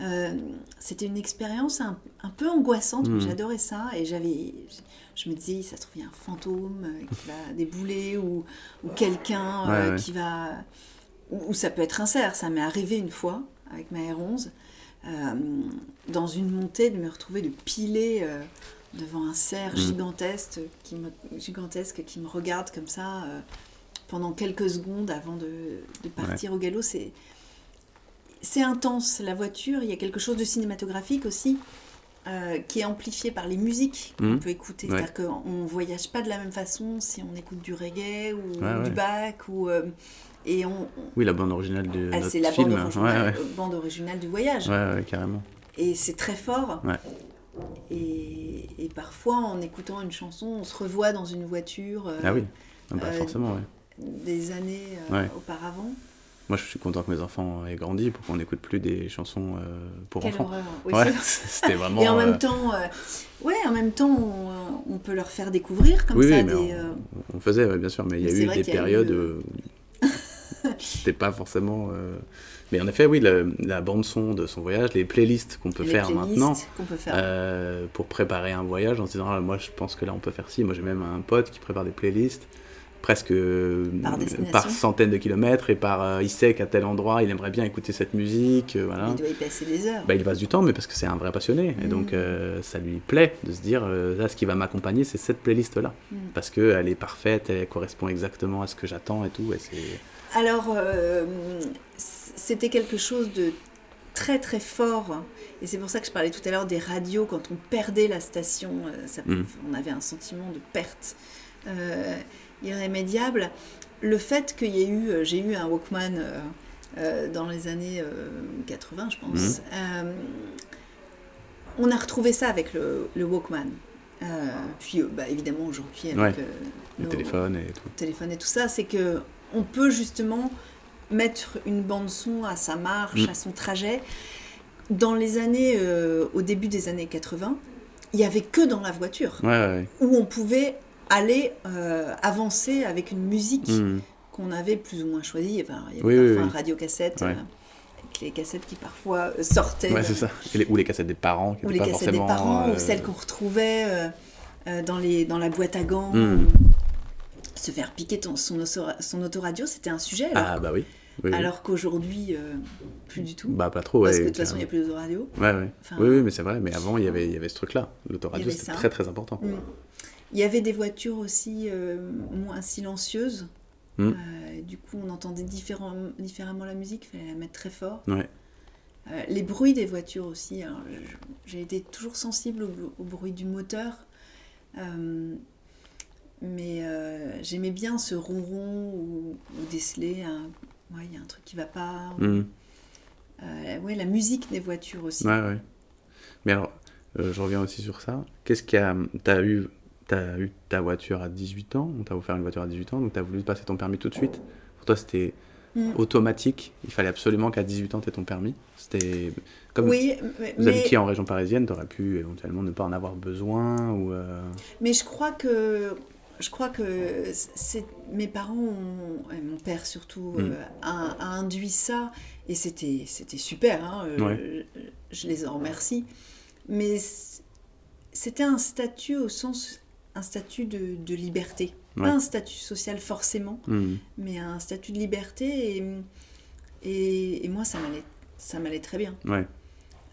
[SPEAKER 2] euh, c'était une expérience un, un peu angoissante, mais
[SPEAKER 1] Mm.
[SPEAKER 2] j'adorais ça. Et j'avais, je me disais, ça se trouve, il y a un fantôme euh, qui va débouler, ou, ou quelqu'un euh,
[SPEAKER 1] Ouais,
[SPEAKER 2] qui va... Ou, ou ça peut être un cerf, ça m'est arrivé une fois avec ma R11, euh, dans une montée, de me retrouver de piler devant un cerf
[SPEAKER 1] Mm.
[SPEAKER 2] gigantesque, qui me, gigantesque qui me regarde comme ça pendant quelques secondes avant de, de partir au galop. C'est, c'est intense. La voiture, il y a quelque chose de cinématographique aussi. euh, qui est amplifié par les musiques qu'on
[SPEAKER 1] Mhm.
[SPEAKER 2] peut écouter.
[SPEAKER 1] Ouais.
[SPEAKER 2] C'est-à-dire qu'on ne voyage pas de la même façon si on écoute du reggae ou
[SPEAKER 1] Ouais,
[SPEAKER 2] du
[SPEAKER 1] ouais.
[SPEAKER 2] Bach. Ou, euh, et on, on-
[SPEAKER 1] Oui, la bande originale de
[SPEAKER 2] ah, c'est la
[SPEAKER 1] film.
[SPEAKER 2] bande
[SPEAKER 1] Ouais,
[SPEAKER 2] originale,
[SPEAKER 1] ouais.
[SPEAKER 2] euh, bande originale du voyage.
[SPEAKER 1] Carrément.
[SPEAKER 2] Et c'est très fort.
[SPEAKER 1] Ouais.
[SPEAKER 2] Et, et parfois, en écoutant une chanson, on se revoit dans une voiture euh,
[SPEAKER 1] Ah oui, Ah bah, forcément,
[SPEAKER 2] des années auparavant.
[SPEAKER 1] Moi, je suis content que mes enfants aient grandi pour qu'on n'écoute plus des chansons euh, pour
[SPEAKER 2] Quelle
[SPEAKER 1] enfants.
[SPEAKER 2] Oui,
[SPEAKER 1] ouais, c'était vraiment.
[SPEAKER 2] Et en
[SPEAKER 1] euh,
[SPEAKER 2] même temps, euh, ouais, en même temps, on, on peut leur faire découvrir comme
[SPEAKER 1] oui,
[SPEAKER 2] ça
[SPEAKER 1] oui, mais
[SPEAKER 2] des.
[SPEAKER 1] on,
[SPEAKER 2] euh,
[SPEAKER 1] on faisait, ouais, bien sûr, mais il y a eu des
[SPEAKER 2] eu,
[SPEAKER 1] périodes
[SPEAKER 2] euh,
[SPEAKER 1] c'était pas forcément. euh, Mais en effet, oui, la bande son de son voyage, les playlists qu'on peut faire maintenant.
[SPEAKER 2] qu'on peut faire.
[SPEAKER 1] euh, pour préparer un voyage en se disant ah, moi je pense que là on peut faire ci moi j'ai même un pote qui prépare des playlists presque euh, Par centaines de kilomètres et par euh, il sait qu'à tel endroit il aimerait bien écouter cette musique euh, voilà
[SPEAKER 2] Il doit y passer des heures.
[SPEAKER 1] bah, il passe du temps mais parce que c'est un vrai passionné et
[SPEAKER 2] Mm.
[SPEAKER 1] donc euh, ça lui plaît de se dire là ce qui va m'accompagner c'est cette playlist là
[SPEAKER 2] Mm.
[SPEAKER 1] parce que elle est parfaite elle correspond exactement à ce que j'attends et tout et c'est
[SPEAKER 2] Alors, c'était quelque chose de très très fort. Et c'est pour ça que je parlais tout à l'heure des radios, quand on perdait la station, ça-
[SPEAKER 1] Mm.
[SPEAKER 2] on avait un sentiment de perte euh, irrémédiable. Le fait qu'il y ait eu, euh, j'ai eu un Walkman euh, euh, dans les années euh, 80, je pense. Euh, on a retrouvé ça avec le, le Walkman. Puis bah, évidemment aujourd'hui avec
[SPEAKER 1] Ouais. Le téléphone et tout.
[SPEAKER 2] téléphone et tout ça, c'est que on peut justement mettre une bande son à sa marche,
[SPEAKER 1] Mm.
[SPEAKER 2] à son trajet. Dans les années, euh, au début des années 80, il y avait que dans la voiture
[SPEAKER 1] Ouais, ouais.
[SPEAKER 2] où on pouvait aller euh, avancer avec une musique.
[SPEAKER 1] Mhm.
[SPEAKER 2] qu'on avait plus ou moins choisie. Enfin, il y avait
[SPEAKER 1] Oui,
[SPEAKER 2] parfois
[SPEAKER 1] oui.
[SPEAKER 2] un radio-cassette.
[SPEAKER 1] Ouais.
[SPEAKER 2] euh, avec les cassettes qui parfois euh, sortaient
[SPEAKER 1] Ouais, c'est ça. Et les- ou les cassettes des parents qui
[SPEAKER 2] ou les
[SPEAKER 1] pas
[SPEAKER 2] cassettes des parents, ou celles qu'on retrouvait dans, les, dans la boîte à gants.
[SPEAKER 1] Mm.
[SPEAKER 2] Se faire piquer ton- son, son autoradio, c'était un sujet. Alors,
[SPEAKER 1] Ah, bah oui. Oui, oui.
[SPEAKER 2] alors qu'aujourd'hui, euh, plus du tout.
[SPEAKER 1] Bah, pas trop, ouais.
[SPEAKER 2] parce que de toute façon, il n'y a plus d'autoradio.
[SPEAKER 1] Ouais, ouais.
[SPEAKER 2] Enfin,
[SPEAKER 1] oui, oui, mais c'est vrai. Mais avant, il y avait, il y avait ce truc-là. L'autoradio, c'était très, très important.
[SPEAKER 2] Mm. Il y avait des voitures aussi euh, moins silencieuses.
[SPEAKER 1] Mm.
[SPEAKER 2] Euh, du coup, on entendait différent- différemment la musique, il fallait la mettre très fort.
[SPEAKER 1] Ouais.
[SPEAKER 2] Euh, les bruits des voitures aussi. je- J'ai été toujours sensible au, au bruit du moteur. Euh, mais euh, j'aimais bien ce ronron ou, ou déceler. Ouais, il y a un truc qui va pas. Euh, ouais, la musique des voitures aussi.
[SPEAKER 1] Ouais, ouais. Mais alors, je reviens aussi sur ça. Qu'est-ce qu'il y a. T'as eu, as eu ta voiture à 18 ans, on t'a offert une voiture à 18 ans, donc t'as voulu passer ton permis tout de suite. Pour toi, c'était
[SPEAKER 2] Mm.
[SPEAKER 1] automatique. Il fallait absolument qu'à 18 ans, t'aies ton permis. C'était. Comme
[SPEAKER 2] oui, mais,
[SPEAKER 1] vous
[SPEAKER 2] mais-
[SPEAKER 1] habitiez en région parisienne, t'aurais pu éventuellement ne pas en avoir besoin ou. euh,
[SPEAKER 2] Mais je crois que je crois que c'est mes parents ont, et mon père surtout
[SPEAKER 1] Mm.
[SPEAKER 2] euh, a, a induit ça et c'était c'était super hein, euh,
[SPEAKER 1] Ouais.
[SPEAKER 2] je, je les en remercie mais c'était un statut au sens un statut de, de liberté
[SPEAKER 1] Ouais.
[SPEAKER 2] pas un statut social forcément
[SPEAKER 1] mhm.
[SPEAKER 2] mais un statut de liberté et, et, et moi ça m'allait ça m'allait très bien
[SPEAKER 1] Ouais.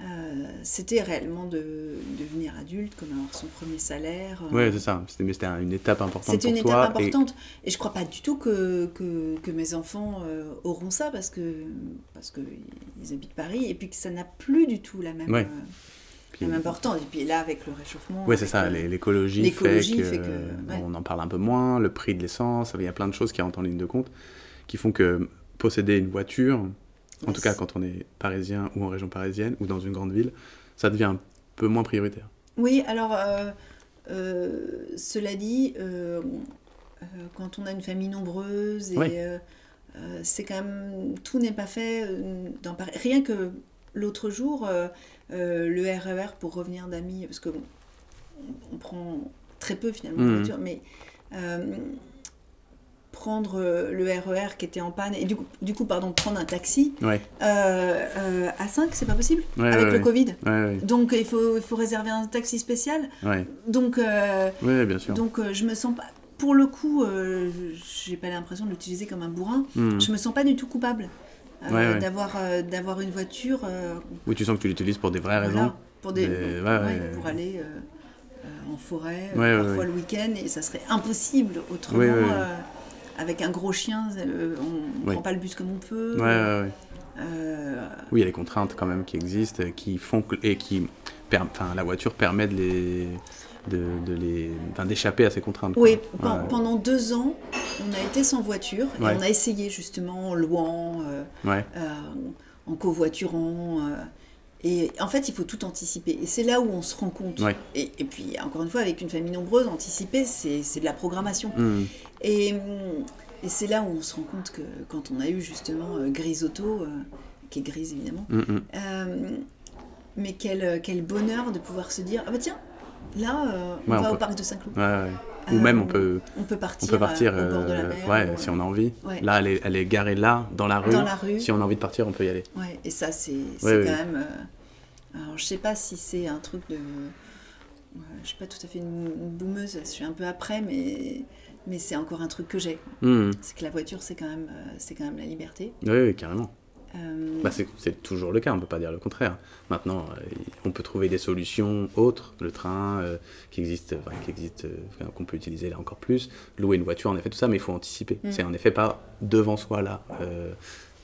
[SPEAKER 2] Euh, c'était réellement de devenir adulte comme avoir son premier salaire euh,
[SPEAKER 1] Ouais, c'est ça. C'était mais c'était un- une étape importante
[SPEAKER 2] c'était une étape
[SPEAKER 1] et-
[SPEAKER 2] importante. Et... je crois pas du tout que, que, que mes enfants euh, auront ça parce que parce que ils habitent Paris et puis que ça n'a plus du tout la même,
[SPEAKER 1] Ouais.
[SPEAKER 2] Même importance. Et puis là, avec le réchauffement.
[SPEAKER 1] Ouais, c'est ça,
[SPEAKER 2] euh,
[SPEAKER 1] l'é- l'écologie fait,
[SPEAKER 2] l'écologie
[SPEAKER 1] que,
[SPEAKER 2] fait que, ouais.
[SPEAKER 1] on en parle un peu moins, le prix de l'essence, il y a plein de choses qui rentrent en ligne de compte, qui font que posséder une voiture, en tout cas quand on est parisien ou en région parisienne ou dans une grande ville, ça devient un peu moins prioritaire.
[SPEAKER 2] Oui, alors euh, euh, cela dit, euh, quand on a une famille nombreuse et c'est quand même tout n'est pas fait dans Paris. Rien que l'autre jour, le RER pour revenir d'amis, parce que bon, on, on prend très peu finalement de voiture, mais euh, prendre euh, le RER qui était en panne et du coup, du coup pardon, prendre un taxi
[SPEAKER 1] Ouais,
[SPEAKER 2] euh, euh, à 5, c'est pas possible?
[SPEAKER 1] Ouais,
[SPEAKER 2] avec
[SPEAKER 1] ouais,
[SPEAKER 2] le. Covid. Donc il faut, il faut réserver un taxi spécial? Donc, euh,
[SPEAKER 1] ouais, bien sûr.
[SPEAKER 2] donc euh, je me sens pas. Pour le coup, euh, j'ai pas l'impression de l'utiliser comme un bourrin.
[SPEAKER 1] Mhm.
[SPEAKER 2] Je me sens pas du tout coupable euh,
[SPEAKER 1] Ouais, ouais.
[SPEAKER 2] d'avoir euh, d'avoir une voiture. euh,
[SPEAKER 1] Oui, tu sens que tu l'utilises pour des vraies
[SPEAKER 2] voilà,
[SPEAKER 1] raisons.
[SPEAKER 2] pour des
[SPEAKER 1] ouais,
[SPEAKER 2] pour aller euh, euh, en forêt, euh, parfois le week-end, et ça serait impossible autrement. Euh, avec un gros chien, euh, on
[SPEAKER 1] Ouais.
[SPEAKER 2] prend pas le bus comme on peut. Euh,
[SPEAKER 1] Oui, il y a des contraintes quand même qui existent, euh, qui font que, et qui, enfin, la voiture permet de les, de, de les, d'échapper à ces contraintes.
[SPEAKER 2] Oui, pen-
[SPEAKER 1] Ouais,
[SPEAKER 2] pendant deux ans, on a été sans voiture et
[SPEAKER 1] Ouais.
[SPEAKER 2] on a essayé justement en louant, euh,
[SPEAKER 1] ouais,
[SPEAKER 2] euh, en covoiturant. euh, et en fait, il faut tout anticiper. Et c'est là où on se rend compte. Et, et puis, encore une fois, avec une famille nombreuse, anticiper, c'est de la programmation.
[SPEAKER 1] Mhm.
[SPEAKER 2] Et, et c'est là où on se rend compte que quand on a eu justement euh, qui est grise évidemment,
[SPEAKER 1] Mhm.
[SPEAKER 2] euh, mais quel, quel bonheur de pouvoir se dire Ah bah tiens, là, euh, on
[SPEAKER 1] Ouais, on
[SPEAKER 2] va au parc de Saint-Cloud.
[SPEAKER 1] Ouais, ouais. Ou
[SPEAKER 2] Euh,
[SPEAKER 1] même on peut,
[SPEAKER 2] On peut
[SPEAKER 1] on
[SPEAKER 2] partir,
[SPEAKER 1] peut partir,
[SPEAKER 2] euh, au bord de la mer.
[SPEAKER 1] ouais,
[SPEAKER 2] ou,
[SPEAKER 1] si on a envie.
[SPEAKER 2] ouais.
[SPEAKER 1] Là, elle est, elle est garée là, dans la rue.
[SPEAKER 2] Dans la rue.
[SPEAKER 1] Si on a envie de partir, on peut y aller.
[SPEAKER 2] Ouais, et ça, c'est quand même. alors, je sais pas si c'est un truc de. je suis pas tout à fait une, une boumeuse, je suis un peu après, mais, mais c'est encore un truc que j'ai.
[SPEAKER 1] Mhm.
[SPEAKER 2] C'est que la voiture, c'est quand, même, c'est quand même la liberté.
[SPEAKER 1] Oui, oui, carrément.
[SPEAKER 2] Euh,
[SPEAKER 1] Bah, c'est toujours le cas, on peut pas dire le contraire. Maintenant, euh, on peut trouver des solutions autres, le train euh, qui existe, enfin, qui existe, euh, qu'on peut utiliser là encore plus, louer une voiture, en effet, tout ça, mais il faut anticiper.
[SPEAKER 2] Mm.
[SPEAKER 1] C'est en effet pas devant soi là.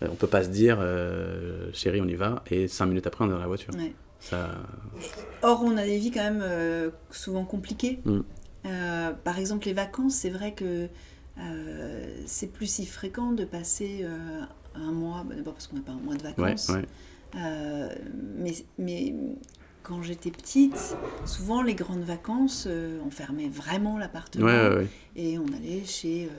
[SPEAKER 1] On peut pas se dire, chérie, on y va, et cinq minutes après, on est dans la voiture.
[SPEAKER 2] Ouais.
[SPEAKER 1] Ça,
[SPEAKER 2] Or, on a des vies quand même souvent compliquées.
[SPEAKER 1] Mm.
[SPEAKER 2] Par exemple, les vacances, c'est vrai que euh, c'est plus si fréquent de passer euh, un mois, bah, d'abord parce qu'on n'a pas un mois de vacances,
[SPEAKER 1] ouais.
[SPEAKER 2] Euh, mais, mais quand j'étais petite, souvent les grandes vacances, euh, on fermait vraiment l'appartement
[SPEAKER 1] Ouais,
[SPEAKER 2] et on allait chez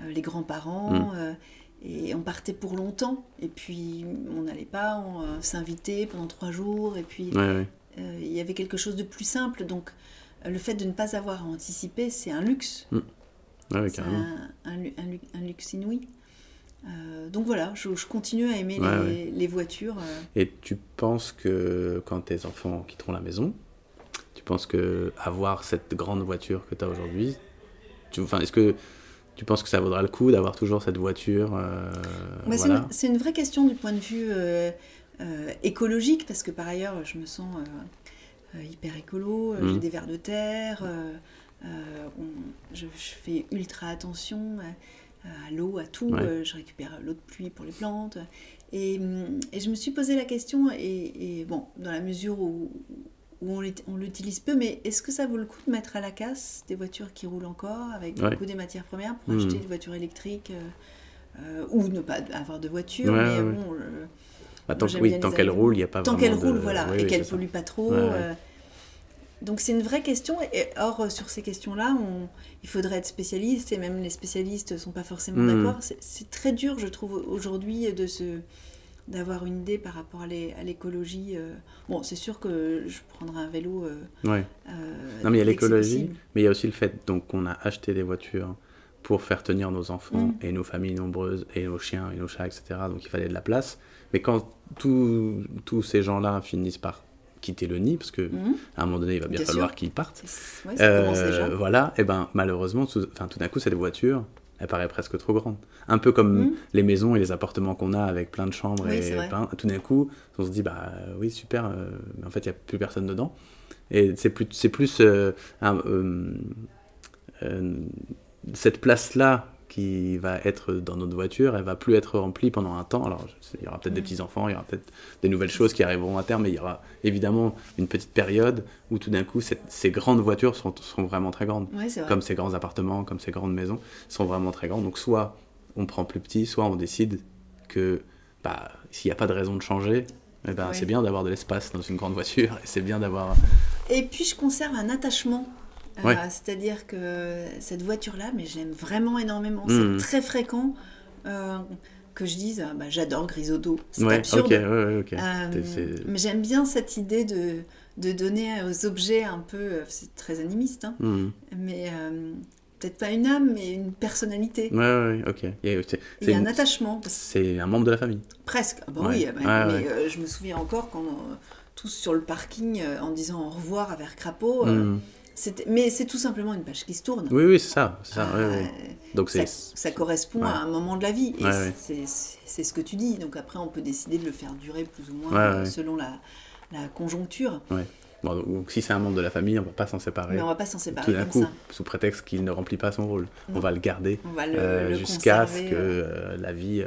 [SPEAKER 2] euh, les grands-parents
[SPEAKER 1] Mm.
[SPEAKER 2] et on partait pour longtemps. Et puis on n'allait pas on, s'inviter pendant trois jours et puis il y avait quelque chose de plus simple. Donc le fait de ne pas avoir à anticiper, c'est un luxe.
[SPEAKER 1] Carrément.
[SPEAKER 2] un, un un luxe inouï. Euh, donc voilà, je, je continue à aimer
[SPEAKER 1] Ouais,
[SPEAKER 2] les, les voitures. euh.
[SPEAKER 1] Et tu penses que quand tes enfants quitteront la maison, tu penses que avoir cette grande voiture que tu as aujourd'hui, enfin, est-ce que tu penses que ça vaudra le coup d'avoir toujours cette voiture euh,
[SPEAKER 2] Bah, c'est
[SPEAKER 1] voilà.
[SPEAKER 2] une- C'est une, vraie question du point de vue euh, écologique, parce que par ailleurs, je me sens hyper écolo, j'ai des vers de terre, on- je, je fais ultra attention à, l'eau, à tout,
[SPEAKER 1] Ouais.
[SPEAKER 2] euh, je récupère l'eau de pluie pour les plantes. Et, hum, et je me suis posé la question, et, et bon, dans la mesure où, où on l'ut- on l'utilise peu, mais est-ce que ça vaut le coup de mettre à la casse des voitures qui roulent encore avec
[SPEAKER 1] Ouais.
[SPEAKER 2] beaucoup des matières premières pour acheter des voitures électriques euh, euh, ou ne pas avoir de voiture,
[SPEAKER 1] Ouais,
[SPEAKER 2] mais
[SPEAKER 1] ouais,
[SPEAKER 2] bon,
[SPEAKER 1] Bah, tant, oui, tant qu'elle roule, il n'y a pas
[SPEAKER 2] tant qu'elle roule,
[SPEAKER 1] de-
[SPEAKER 2] voilà, et qu'elle pollue pas trop. Euh, donc c'est une vraie question. Et or euh, sur ces questions-là, on- il faudrait être spécialiste et même les spécialistes sont pas forcément
[SPEAKER 1] Mm.
[SPEAKER 2] d'accord. C'est- très dur, je trouve, aujourd'hui de se d'avoir une idée par rapport à l'é- à l'écologie. euh. Bon, c'est sûr que je prendrai un vélo. euh,
[SPEAKER 1] Ouais.
[SPEAKER 2] euh,
[SPEAKER 1] Non, mais il y a l'écologie, mais il y a aussi le fait donc qu'on a acheté des voitures pour faire tenir nos enfants
[SPEAKER 2] Mm.
[SPEAKER 1] et nos familles nombreuses et nos chiens et nos chats, etc. Donc il fallait de la place. Mais quand tous ces gens-là finissent par quitter le nid, parce que
[SPEAKER 2] Mhm.
[SPEAKER 1] à un moment donné, il va bien,
[SPEAKER 2] Bien
[SPEAKER 1] falloir qu'ils partent.
[SPEAKER 2] Ouais,
[SPEAKER 1] Euh, voilà, et ben malheureusement, tout, enfin, tout d'un coup, cette voiture, elle paraît presque trop grande. Un peu comme
[SPEAKER 2] Mhm.
[SPEAKER 1] les maisons et les appartements qu'on a avec plein de chambres
[SPEAKER 2] Oui,
[SPEAKER 1] et plein- tout d'un coup, on se dit bah euh, oui super, euh, mais en fait il y a plus personne dedans. Et c'est plus, c'est plus euh, un, cette place-là qui va être dans notre voiture, elle va plus être remplie pendant un temps. Alors, il y aura peut-être des
[SPEAKER 2] Mm.
[SPEAKER 1] petits-enfants, il y aura peut-être des nouvelles choses qui arriveront à terme, mais il y aura évidemment une petite période où tout d'un coup, cette- ces grandes voitures seront, seront vraiment très grandes.
[SPEAKER 2] Ouais, c'est vrai.
[SPEAKER 1] Comme ces grands appartements, comme ces grandes maisons, sont vraiment très grandes. Donc, soit on prend plus petit, soit on décide que bah, s'il n'y a pas de raison de changer, eh ben,
[SPEAKER 2] Ouais.
[SPEAKER 1] c'est bien d'avoir de l'espace dans une grande voiture, et c'est bien d'avoir...
[SPEAKER 2] Et puis je conserve un attachement. Euh. C'est-à-dire que cette voiture-là, mais je l'aime vraiment énormément. C'est très fréquent euh, que je dise ah, bah, j'adore Grisotto. C'est
[SPEAKER 1] Ouais,
[SPEAKER 2] absurde.
[SPEAKER 1] ouais.
[SPEAKER 2] Euh, mais j'aime bien cette idée de, de donner aux objets un peu. C'est très animiste, hein,
[SPEAKER 1] Mhm.
[SPEAKER 2] mais peut-être pas une âme, mais une personnalité.
[SPEAKER 1] Ouais, ouais, ok. C'est-
[SPEAKER 2] Il y a un attachement.
[SPEAKER 1] C'est un membre de la famille.
[SPEAKER 2] Presque. Ah bah
[SPEAKER 1] Ouais.
[SPEAKER 2] oui,
[SPEAKER 1] Ouais,
[SPEAKER 2] mais,
[SPEAKER 1] ouais.
[SPEAKER 2] euh, je me souviens encore quand euh, tous sur le parking euh, en disant au revoir à vers crapaud. Mais c'est tout simplement une page qui se tourne.
[SPEAKER 1] Oui, oui, c'est ça. ça
[SPEAKER 2] Euh.
[SPEAKER 1] Donc
[SPEAKER 2] ça, correspond
[SPEAKER 1] ouais.
[SPEAKER 2] à un moment de la vie. Et
[SPEAKER 1] Ouais, ouais.
[SPEAKER 2] c'est- ce que tu dis. Donc après, on peut décider de le faire durer plus ou moins
[SPEAKER 1] Ouais,
[SPEAKER 2] selon la, la conjoncture.
[SPEAKER 1] Bon, donc, si c'est un membre de la famille, on va pas s'en séparer.
[SPEAKER 2] Mais on va pas s'en
[SPEAKER 1] Tout
[SPEAKER 2] séparer
[SPEAKER 1] d'un
[SPEAKER 2] comme
[SPEAKER 1] coup,
[SPEAKER 2] ça.
[SPEAKER 1] sous prétexte qu'il ne remplit pas son rôle. On va le garder euh, jusqu'à ce que
[SPEAKER 2] euh.
[SPEAKER 1] la vie...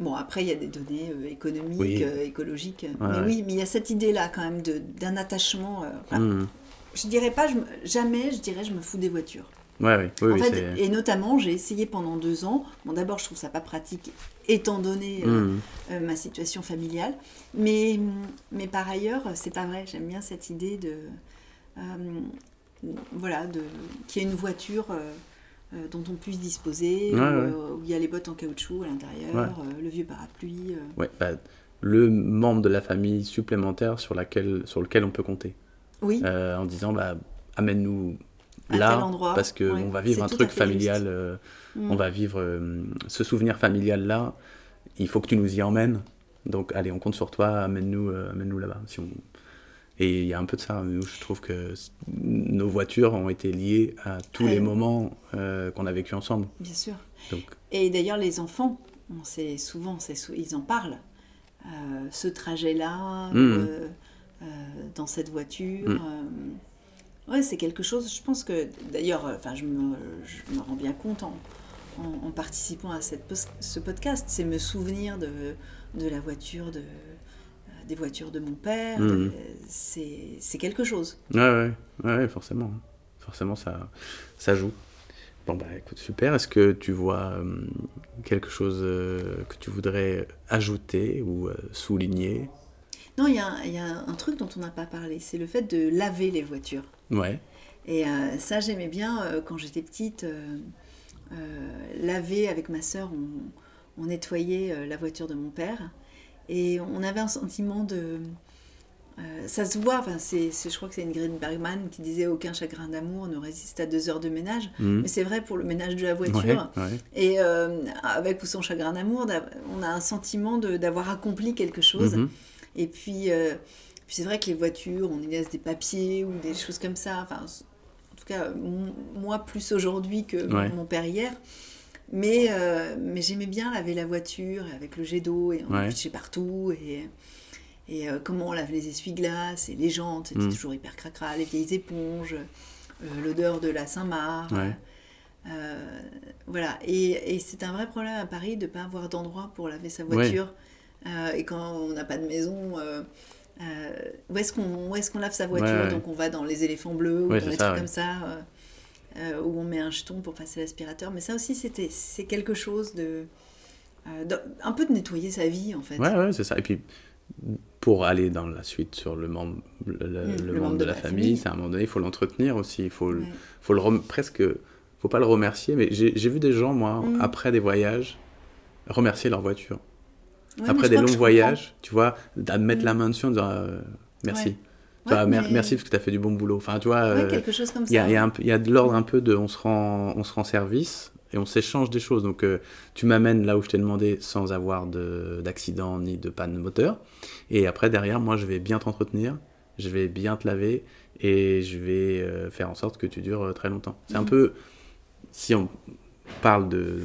[SPEAKER 2] Bon, après, il y a des données économiques,
[SPEAKER 1] Oui.
[SPEAKER 2] écologiques. mais oui, mais il y a cette idée-là quand même d'un attachement.
[SPEAKER 1] mhm.
[SPEAKER 2] Je dirais pas, je jamais, je dirais, je me fous des voitures.
[SPEAKER 1] Ouais, ouais, oui,
[SPEAKER 2] en
[SPEAKER 1] oui,
[SPEAKER 2] fait, et notamment, j'ai essayé pendant deux ans. Bon, d'abord, je trouve ça pas pratique, étant donné euh,
[SPEAKER 1] Mhm.
[SPEAKER 2] euh, ma situation familiale. Mais, mais par ailleurs, c'est pas vrai. J'aime bien cette idée de. euh, voilà, de, qu'il y ait une voiture euh, dont on puisse disposer,
[SPEAKER 1] Ouais,
[SPEAKER 2] où, il y a les bottes en caoutchouc à l'intérieur,
[SPEAKER 1] Ouais.
[SPEAKER 2] le vieux parapluie.
[SPEAKER 1] Ouais, bah, le membre de la famille supplémentaire sur, laquelle, sur lequel on peut compter.
[SPEAKER 2] Oui,
[SPEAKER 1] Euh, en disant, bah, amène-nous là, parce qu'on
[SPEAKER 2] ouais,
[SPEAKER 1] va vivre un truc familial, euh,
[SPEAKER 2] Mm.
[SPEAKER 1] on va vivre euh, ce souvenir familial là, il faut que tu nous y emmènes. Donc allez, on compte sur toi, amène-nous euh, amène-nous là-bas. Si on... Et il y a un peu de ça, je trouve que nos voitures ont été liées à tous
[SPEAKER 2] Ouais.
[SPEAKER 1] les moments euh, qu'on a vécu ensemble.
[SPEAKER 2] bien sûr.
[SPEAKER 1] Donc,
[SPEAKER 2] Et d'ailleurs, les enfants, on sait souvent, sou- ils en parlent. Euh, ce trajet-là,
[SPEAKER 1] Mm.
[SPEAKER 2] Euh, dans cette voiture.
[SPEAKER 1] Mm.
[SPEAKER 2] euh, ouais, c'est quelque chose, je pense que, d'ailleurs, euh, enfin, je, me, je me rends bien compte en, en, participant à cette, ce podcast, c'est me souvenir de, de la voiture, de, des voitures de mon père.
[SPEAKER 1] Mhm.
[SPEAKER 2] C'est quelque chose.
[SPEAKER 1] Ouais, ouais, ouais, forcément. Forcément, ça, ça joue. Bon, bah écoute, super. Est-ce que tu vois euh, quelque chose euh, que tu voudrais ajouter ou souligner?
[SPEAKER 2] Non, il y, y, a un truc dont on n'a pas parlé, c'est le fait de laver les voitures.
[SPEAKER 1] Ouais.
[SPEAKER 2] Et ça, j'aimais bien quand j'étais petite. laver avec ma sœur, on, on nettoyait la voiture de mon père. Et on avait un sentiment de. Euh, ça se voit, enfin, c'est, je crois que c'est Ingrid Bergman qui disait aucun chagrin d'amour ne résiste à deux heures de ménage, mhm. mais c'est vrai pour le ménage de la voiture. Et euh, avec ou sans chagrin d'amour, on a un sentiment d'avoir accompli quelque chose. Mhm. Et puis, euh, puis c'est vrai que les voitures, on y laisse des papiers ou des choses comme ça. Enfin, en tout cas, moi plus aujourd'hui que mon père hier. Mais, euh, mais j'aimais bien laver la voiture avec le jet d'eau et on ouais. partout. Et, et euh, comment on lave les essuie-glaces et les jantes, c'était mm. toujours hyper cracra, les vieilles éponges, euh, l'odeur de la Saint-Marc. voilà. Et, et c'est un vrai problème à Paris de ne pas avoir d'endroit pour laver sa voiture. Et quand on n'a pas de maison. où est-ce qu'on est lave sa voiture Donc on va dans les éléphants bleus ou dans des trucs comme ça. Euh, où on met un jeton pour passer l'aspirateur. Mais ça aussi, c'est quelque chose de, euh, Un peu de nettoyer sa vie, en fait.
[SPEAKER 1] Ouais, ouais, c'est ça. Et puis, pour aller dans la suite sur le membre, le, mmh, membre de, la, famille, c'est à un moment donné, il faut l'entretenir aussi. Il faut, le, faut le presque. faut pas le remercier, mais j'ai, vu des gens, moi, mmh. après des voyages, remercier leur voiture. Après des longs voyages, tu vois, d'admettre mmh. la main dessus en disant euh, merci merci parce que tu as fait du bon boulot. Enfin, tu vois,
[SPEAKER 2] quelque chose comme ça.
[SPEAKER 1] Il y, y, y a, de l'ordre un peu de on se rend, on se rend service et on s'échange des choses. Donc, euh, tu m'amènes là où je t'ai demandé sans avoir d'accident ni de panne de moteur. Et après, derrière, moi, je vais bien t'entretenir, je vais bien te laver et je vais euh, faire en sorte que tu dures très longtemps. C'est un mhm. peu, si on parle de,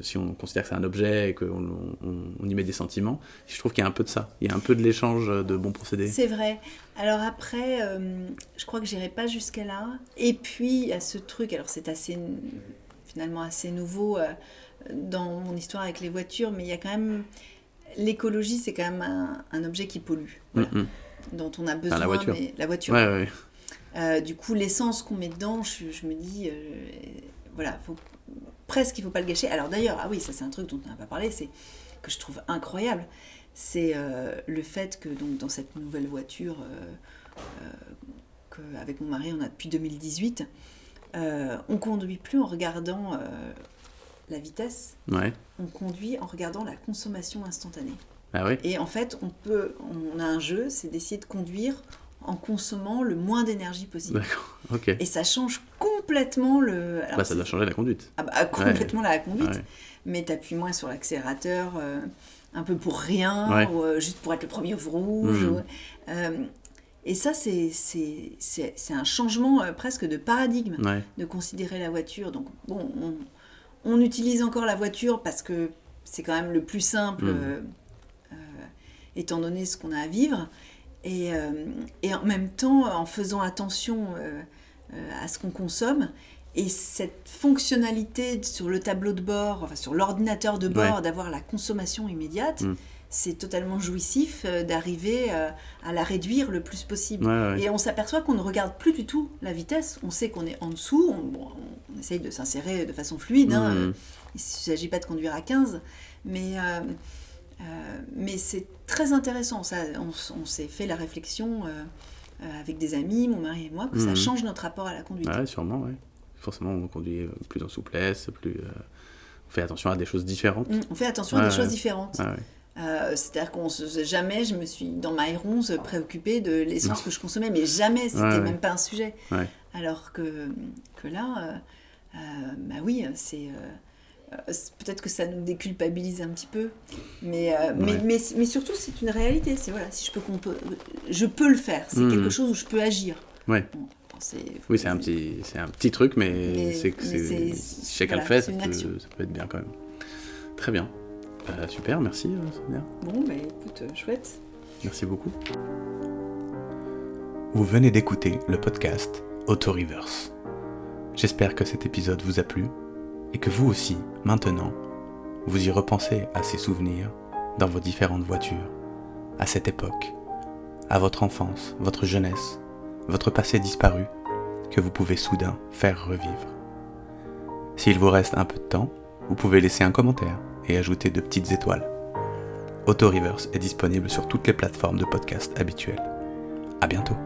[SPEAKER 1] si on considère que c'est un objet et qu'on on, y met des sentiments, je trouve qu'il y a un peu de ça. Il y a un peu de l'échange de bons procédés.
[SPEAKER 2] C'est vrai. Alors après, euh, je crois que j'irai pas jusqu'à là. Et puis, il y a ce truc, alors c'est assez, finalement assez nouveau euh, dans mon histoire avec les voitures, mais il y a quand même. L'écologie, c'est quand même un, objet qui pollue, mm-hmm. dont on a besoin.
[SPEAKER 1] la voiture.
[SPEAKER 2] la voiture. Euh, du coup, l'essence qu'on met dedans, je, me dis, voilà, faut, presque il faut pas le gâcher. Alors d'ailleurs, ah oui, ça c'est un truc dont on n'a pas parlé, c'est que je trouve incroyable c'est euh, le fait que donc, dans cette nouvelle voiture euh, euh, qu'avec mon mari on a depuis 2018, on conduit plus en regardant la vitesse, on conduit en regardant la consommation instantanée.
[SPEAKER 1] Ah oui.
[SPEAKER 2] Et en fait, on peut, on a un jeu, c'est d'essayer de conduire en consommant le moins d'énergie possible.
[SPEAKER 1] D'accord, ok.
[SPEAKER 2] Et ça change complètement le.
[SPEAKER 1] bah, ça doit changer la conduite.
[SPEAKER 2] Ah bah, complètement la conduite. Mais tu appuies moins sur l'accélérateur un peu pour rien, ou, euh, juste pour être le premier au rouge. Hmm. Euh, et ça, c'est un changement euh, presque de paradigme de considérer la voiture. Donc, bon, on, utilise encore la voiture parce que c'est quand même le plus simple, hmm. étant donné ce qu'on a à vivre. Et, et, en même temps, en faisant attention à ce qu'on consomme, et cette fonctionnalité sur le tableau de bord, enfin sur l'ordinateur de bord, d'avoir la consommation immédiate, mm. c'est totalement jouissif euh, d'arriver euh, à la réduire le plus possible. et on s'aperçoit qu'on ne regarde plus du tout la vitesse. On sait qu'on est en dessous. On, essaye de s'insérer de façon fluide. Hein. Mm. Il ne s'agit pas de conduire à 15. Mais, euh, mais c'est très intéressant. Ça, on, s'est fait la réflexion avec des amis, mon mari et moi, que ça mm. change notre rapport à la conduite.
[SPEAKER 1] Ouais, sûrement, oui forcément, on conduit euh, plus en souplesse, plus, euh, on fait attention à des choses différentes.
[SPEAKER 2] Mm, on fait attention à des choses différentes. Euh, c'est-à-dire qu'on se, jamais je me suis dans ma R11 préoccupée de l'essence que je consommais, mais jamais c'était même pas un sujet. Alors que, que là, bah oui, c'est peut-être que ça nous déculpabilise un petit peu, mais, mais, mais, mais, surtout c'est une réalité. C'est voilà, si je peux, je peux le faire, c'est quelque chose où je peux agir.
[SPEAKER 1] Ouais oui, c'est un petit, c'est un petit truc, mais, c'est que si chacun le fait, ça peut, être bien quand même. Très bien. Bah, super, merci euh, Sonia.
[SPEAKER 2] Bon, bah écoute, euh, chouette.
[SPEAKER 1] Merci beaucoup. Vous venez d'écouter le podcast Auto Reverse. J'espère que cet épisode vous a plu. Et que vous aussi, maintenant, vous y repensez à ces souvenirs dans vos différentes voitures, à cette époque, à votre enfance, votre jeunesse, votre passé disparu, que vous pouvez soudain faire revivre. S'il vous reste un peu de temps, vous pouvez laisser un commentaire et ajouter de petites étoiles. Auto Reverse est disponible sur toutes les plateformes de podcast habituelles. À bientôt.